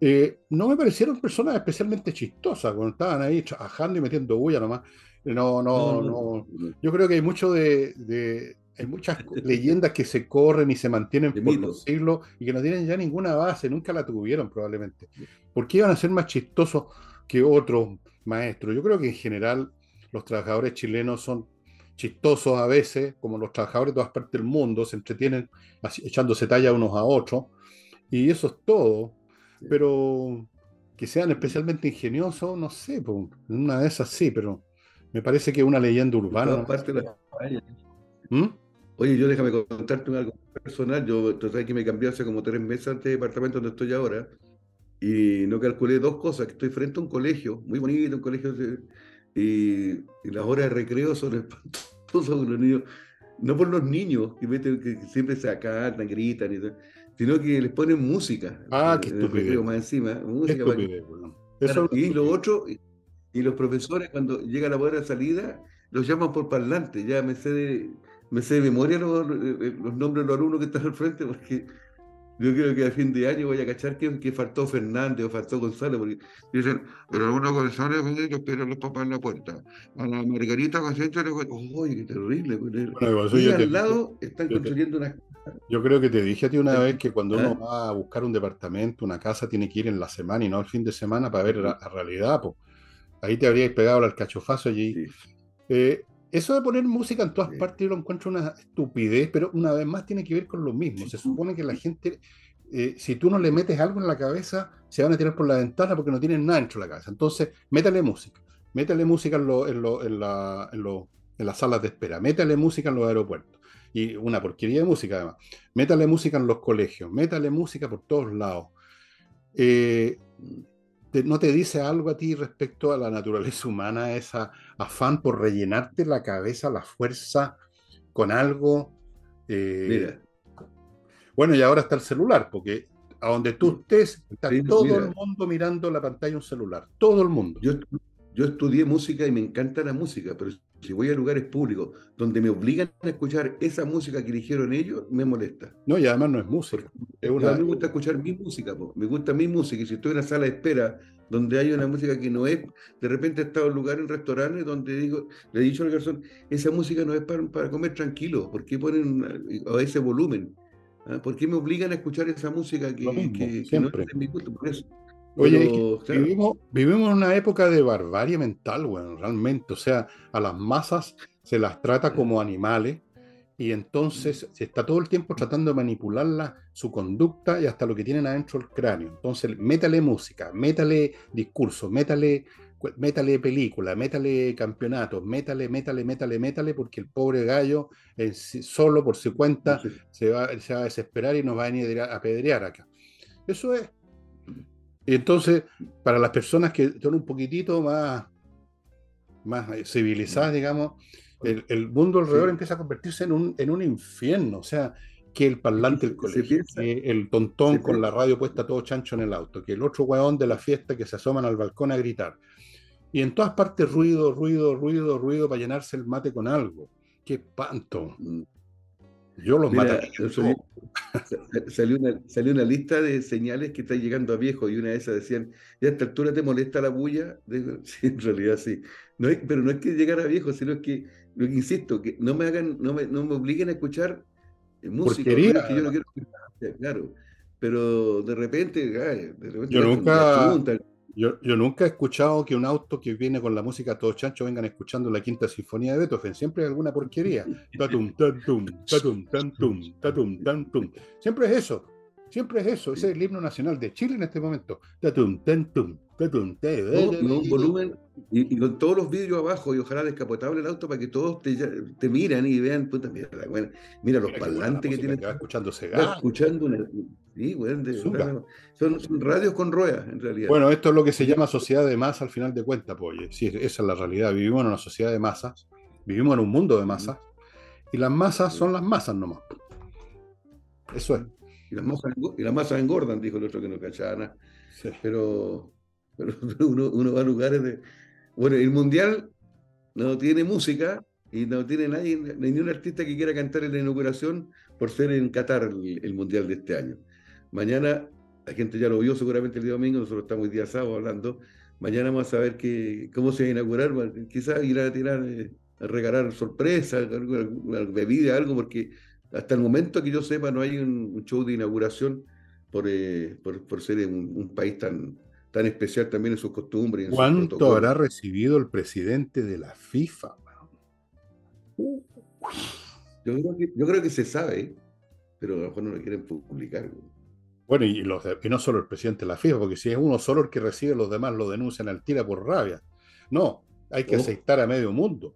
eh, no me parecieron personas especialmente chistosas cuando estaban ahí trabajando y metiendo bulla nomás. No, no, no. Yo creo que hay mucho de, hay muchas leyendas que se corren y se mantienen por los siglos y que no tienen ya ninguna base, nunca la tuvieron probablemente. ¿Por qué iban a ser más chistosos que otros maestros? Yo creo que en general los trabajadores chilenos son chistosos a veces, como los trabajadores de todas partes del mundo, se entretienen echándose talla unos a otros, y eso es todo pero que sean especialmente ingeniosos, no sé, pues, una de esas sí, pero me parece que una leyenda urbana. ¿Mm? Oye, yo déjame contarte algo personal. Yo sabes que me cambié hace como tres meses antes del departamento donde estoy ahora y no calculé dos cosas, que estoy frente a un colegio, muy bonito, un colegio, y, las horas de recreo son espantosas con los niños, no por los niños, que, que siempre se acantan, gritan y todo, sino que les ponen música. Ah, qué estupidez. Más encima, música. y lo otro, y los profesores cuando llega la hora de salida, los llaman por parlante. Ya me sé de, me sé de memoria los, eh, los nombres de los alumnos que están al frente, porque yo creo que a fin de año voy a cachar que, que faltó Fernández o faltó González, porque dicen, pero algunos González que esperan los papás en la puerta. A la Margarita González le ¡Uy, qué terrible! y al lado están construyendo una yo creo que te dije a ti una vez que cuando uno ¿Eh? va a buscar un departamento, una casa, tiene que ir en la semana y no el fin de semana para ver la, realidad. Ahí te habríais pegado al cachofazo allí. Eh, eso de poner música en todas partes yo lo encuentro una estupidez, pero una vez más tiene que ver con lo mismo. Se supone que la gente, eh, si tú no le metes algo en la cabeza, se van a tirar por la ventana porque no tienen nada dentro de la cabeza. Entonces, métale música. Métale música en, en, en, la, en las salas de espera. Métale música en los aeropuertos y una porquería de música además. Métale música en los colegios, métale música por todos lados. Eh, ¿No te dice algo a ti respecto a la naturaleza humana, esa afán por rellenarte la cabeza, la fuerza con algo? Eh, Mira. Bueno, y ahora está el celular, porque a donde tú mm. estés, está todo el mundo mirando la pantalla de un celular, todo el mundo. Yo, yo estudié música y me encanta la música, pero si voy a lugares públicos donde me obligan a escuchar esa música que eligieron ellos, me molesta. No, y además no es música. Es una... A mí me gusta escuchar mi música, me gusta mi música. Y si estoy en una sala de espera donde hay una música que no es, de repente he estado en lugares, en restaurantes, donde digo, le he dicho al garzón, esa música no es para, para comer tranquilo, ¿por qué ponen a ese volumen? ¿Ah? ¿Por qué me obligan a escuchar esa música que, que, no es mi gusto? Por eso. Oye, vivimos, vivimos en una época de barbarie mental, bueno, realmente. O sea, a las masas se las trata como animales y entonces se está todo el tiempo tratando de manipularla, su conducta y hasta lo que tienen adentro el cráneo. Entonces, métale música, métale discurso, métale, métale película, métale campeonato, métale, métale, métale, métale, porque el pobre gallo solo por su cuenta se, va, se va a desesperar y nos va a venir a apedrear acá. Eso es entonces, para las personas que son un poquitito más, más civilizadas, digamos, el, mundo alrededor empieza a convertirse en un, en un infierno. O sea, que el parlante del colegio, que el tontón con la radio puesta todo chancho en el auto, que el otro hueón de la fiesta que se asoman al balcón a gritar. Y en todas partes ruido, ruido, ruido, ruido para llenarse el mate con algo. ¡Qué espanto! Yo los mataría. Salió una, salió una lista de señales que están llegando a viejo y una de esas decían, ¿y a esta altura te molesta la bulla? sí, en realidad sí. No pero no es que llegar a viejo, sino que, lo que insisto, que no me hagan, no me, no me obliguen a escuchar música que yo no quiero escuchar, claro. Pero de repente, de repente yo nunca, yo, yo, nunca he escuchado que un auto que viene con la música todo chancho vengan escuchando la quinta sinfonía de Beethoven. Siempre hay alguna porquería. Tatum, tatum, tatum, tatum, tatum, tatum. Siempre es eso. Siempre es eso. Ese es el himno nacional de Chile en este momento. Tatum, tatum, tatum, un volumen y, con todos los vidrios abajo y ojalá descapotable el auto para que todos te, te miran y vean, puta, mira, bueno, mira los parlantes que tienen. escuchando Escuchando una, sí, bueno, son, son, radios con ruedas, en realidad. Bueno, esto es lo que se llama sociedad de masa al final de cuentas, pues, sí, esa es la realidad. Vivimos en una sociedad de masas, vivimos en un mundo de masas, y las masas son las masas nomás. Eso es. Y las masas, y las masas engordan, dijo el otro que no cachaba Pero, pero uno, uno va a lugares de bueno, el Mundial no tiene música y no tiene nadie, ningún artista que quiera cantar en la inauguración por ser en Qatar el, Mundial de este año. Mañana, la gente ya lo vio seguramente el día domingo, nosotros estamos hoy día sábado hablando. Mañana vamos a ver cómo se va a inaugurar, quizás ir a tirar, eh, a regalar sorpresas, alguna, bebida, algo, porque hasta el momento que yo sepa no hay un, show de inauguración por, eh, por, ser un, un país tan, tan especial también en sus costumbres. En ¿Cuánto habrá recibido el presidente de la FIFA? Yo creo, que, yo creo que se sabe, pero a lo mejor no lo quieren publicar. Bueno, y, los no solo el presidente de la FIFA, porque si es uno solo el que recibe, los demás lo denuncian al tira por rabia. No, hay que aceptar a medio mundo,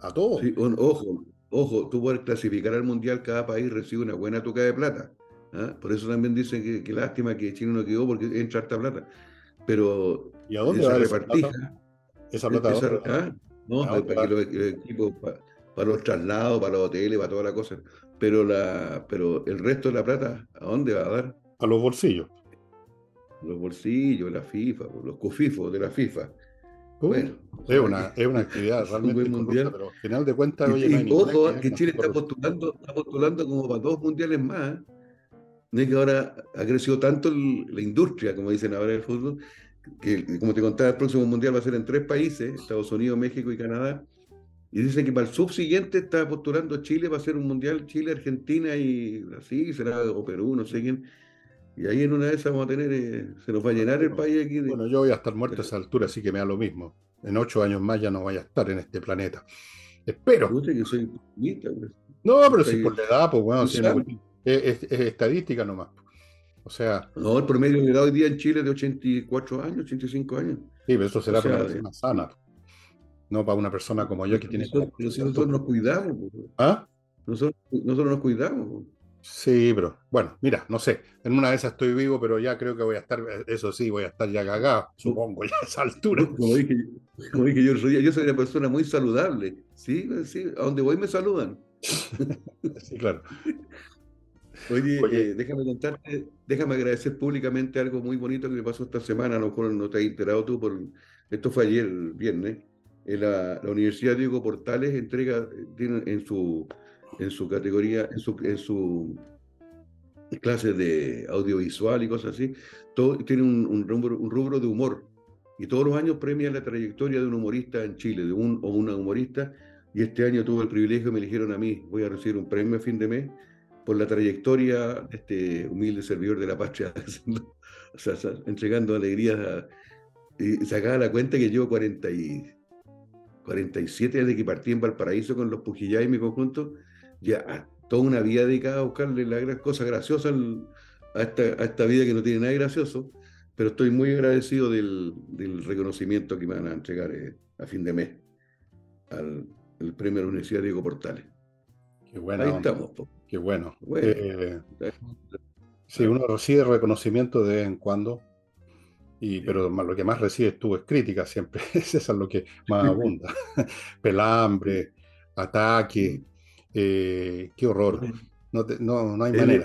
a todos. ojo, ojo, tú puedes clasificar al mundial, cada país recibe una buena tuca de plata. ¿ah? Por eso también dicen que, que, lástima que Chile no quedó porque entra harta plata. Pero ¿Y a dónde va esa plata? Esa plata ¿ah? No, para, los, equipos, para, los traslados, para los hoteles, para toda la cosa. Pero, la, pero el resto de la plata, ¿a dónde va a dar? A los bolsillos. Los bolsillos, la FIFA, los cofifos de la FIFA. Uh, bueno, es una, es una actividad realmente mundial. pero al final de cuentas, oye, y, ojo, que, Chile está postulando, está postulando como para dos mundiales más. No es que ahora ha crecido tanto la industria, como dicen ahora el fútbol, que como te contaba, el próximo mundial va a ser en tres países, Estados Unidos, México y Canadá. Y dicen que para el subsiguiente está postulando Chile va a ser un mundial Chile, Argentina y Brasil, será o Perú, no sé quién. Y ahí en una de esas vamos a tener, eh, se nos va a llenar el país aquí. Bueno, yo voy a estar muerto a esa altura, así que me da lo mismo. En ocho años más ya no voy a estar en este planeta. Espero. Que soy no, pero si por la edad, pues bueno, es, estadística nomás. O sea. No, el promedio de edad hoy día en Chile es de 84 años, 85 años. Sí, pero eso será para una persona sana. No para una persona como yo que tiene. Nosotros, nos cuidamos. ¿Ah? Nosotros, nosotros nos cuidamos. Sí, pero bueno, mira, no sé. En una de esas estoy vivo, pero ya creo que voy a estar, eso sí, voy a estar ya cagado, supongo, ya a esa altura. Como dije, como dije yo, yo soy una persona muy saludable. Sí, sí, a donde voy me saludan. sí, claro. Oye, eh, déjame contarte, déjame agradecer públicamente algo muy bonito que me pasó esta semana, a lo mejor no te has enterado tú, por, esto fue ayer, viernes, en la, Universidad Diego Portales entrega, tiene en su, en su categoría, en su, en su clase de audiovisual y cosas así, todo, tiene un, un, rubro, un rubro de humor, y todos los años premia la trayectoria de un humorista en Chile, de un o una humorista, y este año tuve el privilegio, me eligieron a mí, voy a recibir un premio a fin de mes, por la trayectoria de este humilde servidor de la patria, o sea, entregando alegrías. y sacaba la cuenta que llevo 40 y, 47 desde que partí en Valparaíso con los Pujillá y mi conjunto, ya toda una vida dedicada a buscarle las cosas graciosas a esta, a esta vida que no tiene nada de gracioso, pero estoy muy agradecido del, del reconocimiento que me van a entregar eh, a fin de mes al el premio de la Universidad Diego Portales. Qué buena Ahí estamos. Qué bueno. Eh, sí, uno recibe reconocimiento de vez en cuando. Y, pero lo que más recibes tú es crítica siempre, eso es lo que más abunda. Pelambre, ataque, eh, qué horror. No, no, no hay manera.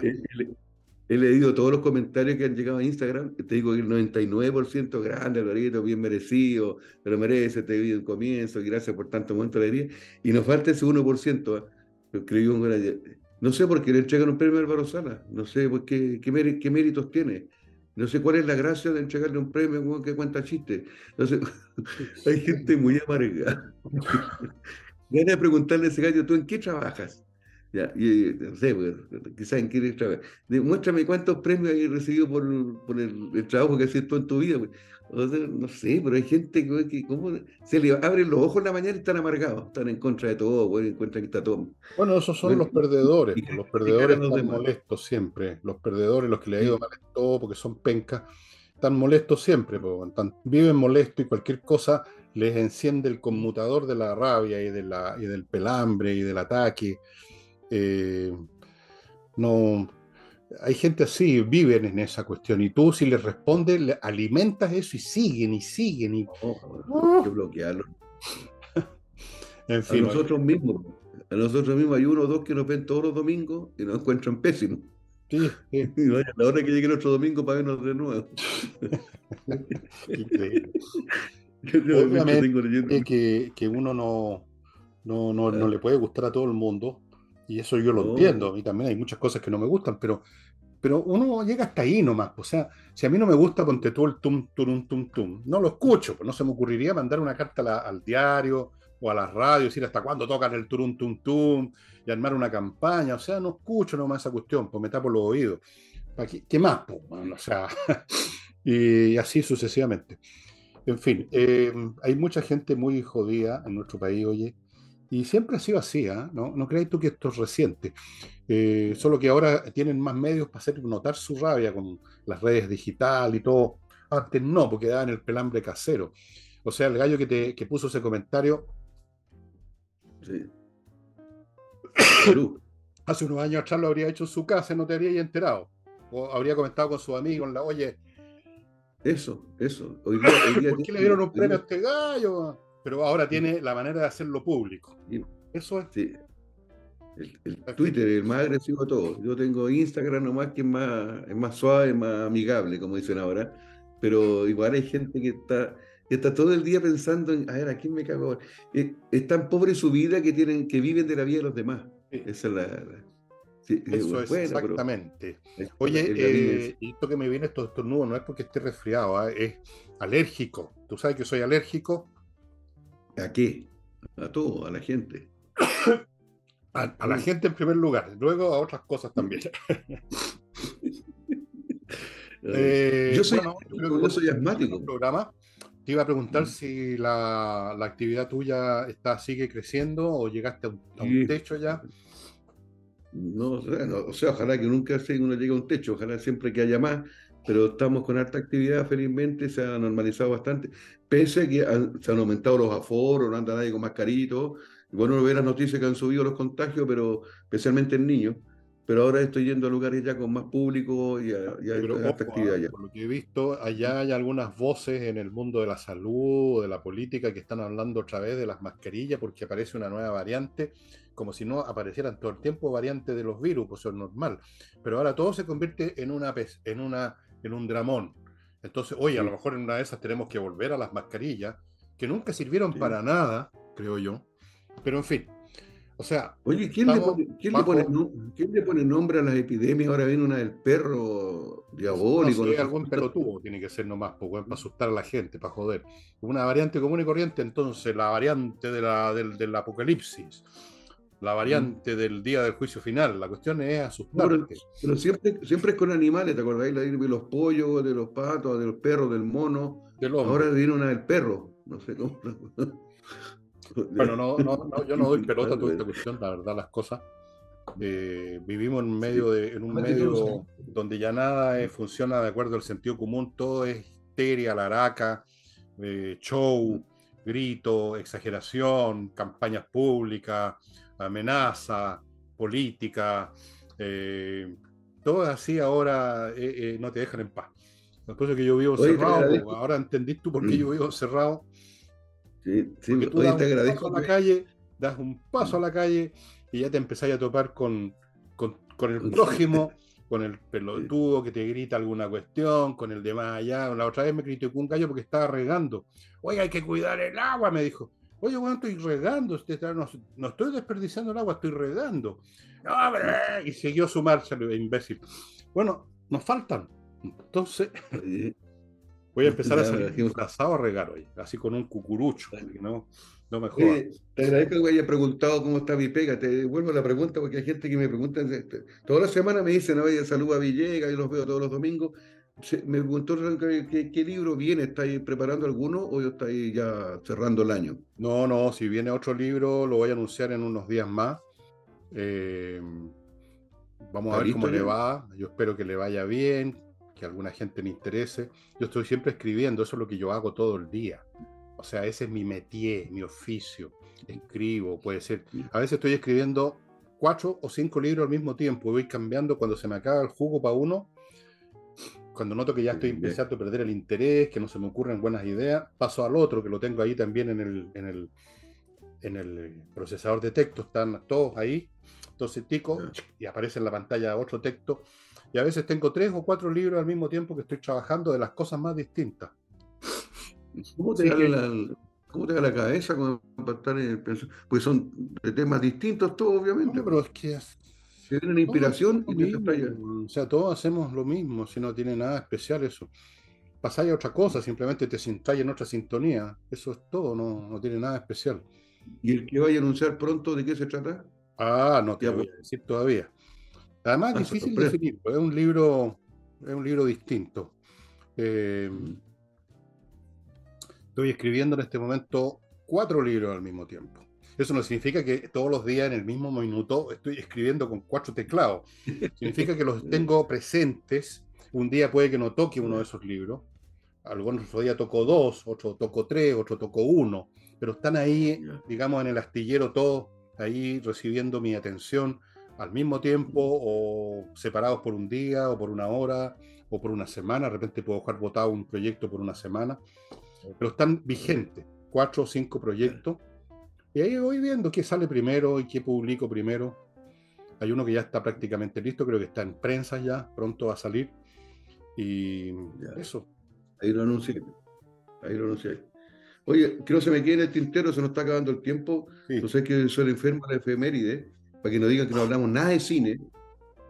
He, leído todos los comentarios que han llegado a Instagram. Te digo que el 99% grande, Alvarito, bien merecido, pero merece, te vi en comienzo, y gracias por tanto momento de alegría. Y nos falta ese 1%. ¿eh? No sé por qué le entregan un premio a Álvaro Sala. No sé qué, méritos tiene. No sé cuál es la gracia de entregarle un premio que cuenta chistes. Entonces, hay gente muy amarga. Viene de preguntarle a ese gallo, ¿tú en qué trabajas? Ya, y, no sé, pues, quizás en qué trabajas. Muéstrame cuántos premios has recibido por, por el, trabajo que has hecho en tu vida. Pues. no sé, pero hay gente que, ¿cómo? se le abren los ojos en la mañana y están amargados, están en contra de todo, pues, encuentran que está todo. Bueno, esos son los perdedores. los perdedores están molestos siempre. Los perdedores, los que le ha ido mal en todo porque son pencas, están molestos siempre. viven molestos y cualquier cosa les enciende el conmutador de la rabia y, de la, y del pelambre y del ataque. Eh, no, hay gente así, viven en esa cuestión, y tú si les respondes, le alimentas eso y siguen y siguen. Y... hay que bloquearlo. en fin. A nosotros mismos, a nosotros mismos hay uno o dos que nos ven todos los domingos y nos encuentran pésimos. Sí, sí. Y vaya, la hora que llegue otro domingo para vernos de nuevo. Obviamente que, que uno no, no, no, no, le puede gustar a todo el mundo, y eso yo lo entiendo, a mí también hay muchas cosas que no me gustan, pero, pero uno llega hasta ahí nomás, o sea, si a mí no me gusta, ponte tú el tum, tum, tum, tum, no lo escucho, pues no se me ocurriría mandar una carta al diario o a la radio, decir hasta cuándo tocan el turum, tum, tum, y armar una campaña, o sea, no escucho nomás esa cuestión, pues me tapo los oídos. ¿Qué, qué más? Pues, o sea, y así sucesivamente. En fin, eh, hay mucha gente muy jodida en nuestro país, oye, y siempre ha sido así, ¿ah? ¿no? No creáis tú que esto es reciente. Eh, solo que ahora tienen más medios para hacer notar su rabia con las redes digitales y todo. Antes no, porque daban el pelambre casero. O sea, el gallo que, te, que puso ese comentario. Sí. hace unos años atrás lo habría hecho en su casa, no te habría enterado. O habría comentado con su amigo en la, oye, eso, eso. Hoy día, ¿Por qué le dieron un premio a este gallo? Pero ahora tiene la manera de hacerlo público. Eso es. Sí. El, Twitter es el más agresivo de todo. Yo tengo Instagram nomás que es más, es más suave, más amigable, como dicen ahora. Pero igual hay gente que está, que está todo el día pensando en, a ver, ¿a quién me cago? Es, es, tan pobre su vida que tienen, que viven de la vida de los demás. Esa es la, eso es exactamente. Oye, eh, esto que me viene estos estornudos no es porque esté resfriado, ¿ah? es alérgico. ¿Tú sabes que soy alérgico? ¿A qué? A todo, a la gente. a, la gente en primer lugar, luego a otras cosas también. Eh, yo soy, yo soy asmático. Programa, te iba a preguntar mm. si la, actividad tuya está, sigue creciendo o llegaste a un techo ya. No, o sea, ojalá que nunca uno llegue a un techo, ojalá siempre que haya más, pero estamos con alta actividad, felizmente se ha normalizado bastante, pese a que se han aumentado los aforos, no anda nadie con mascarito, y bueno, no ve las noticias que han subido los contagios, pero especialmente en niños, pero ahora estoy yendo a lugares ya con más público y, hay alta actividad ya. Por lo que he visto, allá hay algunas voces en el mundo de la salud o de la política que están hablando otra vez de las mascarillas porque aparece una nueva variante como si no aparecieran todo el tiempo variantes de los virus, pues eso es normal. Pero ahora todo se convierte en, una, en, una, en un dramón. Entonces, oye, a lo mejor en una de esas tenemos que volver a las mascarillas, que nunca sirvieron para nada, creo yo. Pero en fin, o sea. Oye, ¿quién, le pone, ¿quién, le pone, ¿quién, le pone, nombre a las epidemias? Ahora viene una del perro diabólico. No sé, algún pelotudo tiene que ser nomás, pues, para asustar a la gente, para joder. Una variante común y corriente, entonces, la variante de la, del, del apocalipsis la variante del día del juicio final. La cuestión es asustarte. pero, siempre, siempre es con animales, ¿te acordáis? de los pollos, de los patos, de los perros, del mono. Ahora viene una del perro. No sé cómo. bueno, no, no, yo no doy pelota a toda esta cuestión, la verdad, las cosas. Eh, vivimos en medio de, en un medio donde ya nada funciona de acuerdo al sentido común, todo es histeria, laraca, eh, show, grito, exageración, campañas públicas, amenaza, política, eh, todo así ahora eh, eh, no te dejan en paz. Después que yo vivo cerrado, ahora entendís tú por qué yo mm. vivo cerrado. Sí, sí, Porque tú das te agradezco. a la calle, das un paso a la calle y ya te empezáis a topar con, con, con el prójimo, con el pelotudo que te grita alguna cuestión, con el de más allá. La otra vez me criticó un gallo porque estaba regando. Oye, hay que cuidar el agua, me dijo. Oye, bueno, estoy regando, no, no estoy desperdiciando el agua, estoy regando. Y siguió su marcha, imbécil. Bueno, nos faltan. Entonces, voy a empezar a salir disfrazado a regar hoy, así con un cucurucho, no, no me te agradezco que me haya preguntado cómo está mi pega. Te devuelvo la pregunta porque hay gente que me pregunta. Este, toda la semana me dicen, oye, saluda a Villegas, y los veo todos los domingos. Me preguntó ¿qué, libro viene, ¿estáis preparando alguno o estáis ya cerrando el año? No, no, si viene otro libro lo voy a anunciar en unos días más. Eh, vamos a ver cómo le va. Yo espero que le vaya bien, que alguna gente le interese. Yo estoy siempre escribiendo, eso es lo que yo hago todo el día. O sea, ese es mi métier, mi oficio. Escribo, puede ser. A veces estoy escribiendo cuatro o cinco libros al mismo tiempo. Voy cambiando cuando se me acaba el jugo para uno. Cuando noto que ya estoy empezando a perder el interés, que no se me ocurren buenas ideas, paso al otro, que lo tengo ahí también en el, en el, en el procesador de texto. Están todos ahí entonces tico y aparece en la pantalla otro texto. Y a veces tengo tres o cuatro libros al mismo tiempo que estoy trabajando de las cosas más distintas. ¿Cómo te, da, la, cabeza para estar en Pues son de temas distintos todos, obviamente. pero es que... Se tienen inspiración y O sea, todos hacemos lo mismo, si no tiene nada especial eso. Pasáis a otra cosa, simplemente te sintáis en otra sintonía. Eso es todo, no, no tiene nada especial. ¿Y el que vaya a anunciar pronto de qué se trata? Ah, no te voy a decir todavía. Además, es ah, difícil definirlo. Es un libro, es un libro distinto. Em, estoy escribiendo en este momento cuatro libros al mismo tiempo. Eso no significa que todos los días en el mismo minuto estoy escribiendo con cuatro teclados. Significa que los tengo presentes. Un día puede que no toque uno de esos libros. Algunos otro día toco dos, otro toco tres, otro toco uno. Pero están ahí, digamos, en el astillero todos ahí recibiendo mi atención al mismo tiempo o separados por un día o por una hora o por una semana. De repente puedo dejar votado un proyecto por una semana, pero están vigentes, cuatro o cinco proyectos. Y ahí voy viendo qué sale primero y qué publico primero. Hay uno que ya está prácticamente listo, creo que está en prensa ya, pronto va a salir. Y eso. Ahí lo anuncié. Ahí lo anuncié. Oye, que no se me quede en el tintero, se nos está acabando el tiempo. No sé que soy el enfermo de la efeméride, para que no digan que no hablamos nada de cine.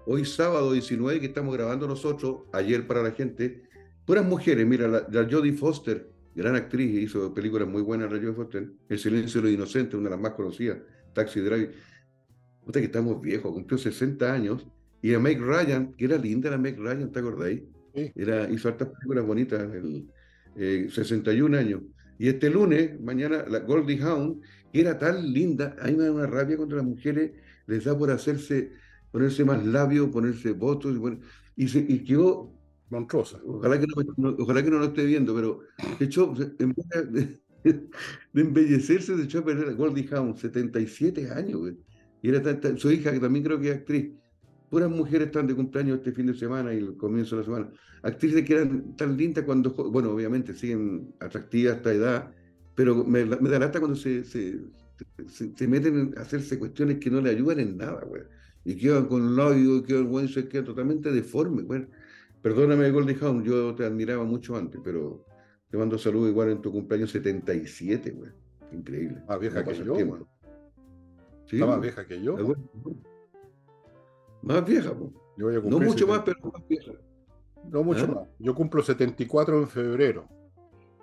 Hoy sábado 19 que estamos grabando nosotros, ayer para la gente, puras mujeres, mira, la, Jodie Foster, gran actriz, hizo películas muy buenas Jodie Foster, El silencio de los inocentes, una de las más conocidas, Taxi Drive. Puta que estamos viejos, cumplió 60 años, y a Meg Ryan, que era linda la Meg Ryan, ¿te acordáis? Era, hizo hartas películas bonitas, el, 61 eh, años. Y este lunes, mañana, la Goldie Hound, que era tan linda, a mí me da una rabia contra las mujeres, les da por hacerse, ponerse más labio, ponerse votos, y, se, y quedó monstruosa. Ojalá que no, ojalá que no lo esté viendo, pero de hecho, en vez de, de embellecerse, se echó a perder a Goldie Hound, 77 años, güey. Y era su hija, que también creo que es actriz, puras mujeres están de cumpleaños este fin de semana y el comienzo de la semana. Actrices que eran tan lindas cuando, bueno, obviamente siguen atractivas a esta edad, pero me, da lata cuando se, se, se, meten a hacerse cuestiones que no le ayudan en nada, güey. Y quedan con y quedan, güey, se quedan totalmente deformes, güey. Perdóname, Goldie Hawn, yo te admiraba mucho antes, pero te mando saludos igual en tu cumpleaños 77, güey. Increíble. Más vieja que yo, güey. Sí, más vieja que yo. Más vieja, no mucho más, pero más vieja. No mucho ¿Ah? más. Yo cumplo 74 en febrero,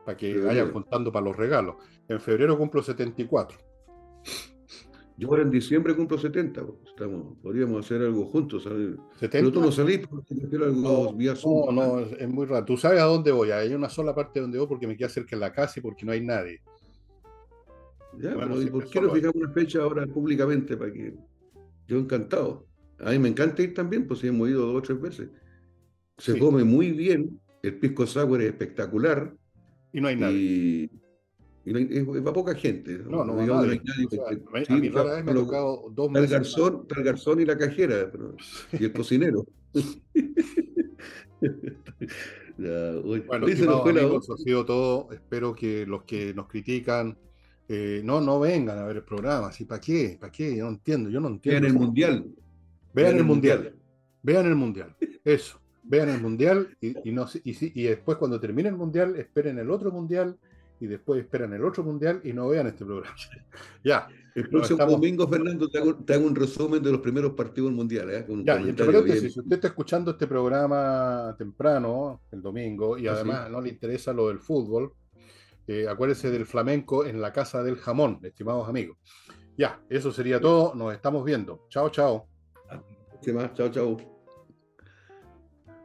para que vayan contando para los regalos. En febrero cumplo 74. Yo ahora en diciembre cumplo 70. Estamos, podríamos hacer algo juntos. Pero tú no salís porque quiero algo no, No, es, muy raro. Tú sabes a dónde voy. Hay una sola parte donde voy porque me queda cerca de la casa y porque no hay nadie. Ya, pero ¿y por qué no fijamos una fecha ahora públicamente para que yo encantado? A mí me encanta ir también, pues hemos ido dos o tres veces. Se come muy bien, el pisco sour es espectacular. Y no hay nadie. Y, Y es- va poca gente. No, no va Digamos que nadie. no hay nadie O sea, porque- a sí, mí rara vez me ha lo- tocado dos el meses. garzón, el garzón y la cajera, pero- y el cocinero. Ya, uy. Bueno, se nos fue la amigos, hora. eso ha sido todo. Espero que los que nos critican eh, no, no vengan a ver el programa. ¿Sí? ¿Para qué? ¿Para qué? Yo no entiendo. Yo no entiendo. Vean el mundial. Vean el mundial. Vean el mundial. Eso. Vean el mundial y, y no, sé- y, sí- y después cuando termine el mundial esperen el otro mundial y después esperan el otro mundial y no vean este programa. ya. El próximo estamos- domingo, Fernando, te hago, te hago un resumen de los primeros partidos mundiales. ¿eh? Con Ya, y si usted está escuchando este programa temprano, el domingo, y Ah, además sí. no le interesa lo del fútbol, eh, acuérdese del flamenco en la casa del jamón, estimados amigos. Ya, eso sería todo. Nos estamos viendo. Chao, chao. ¿Qué más? Chao, chao.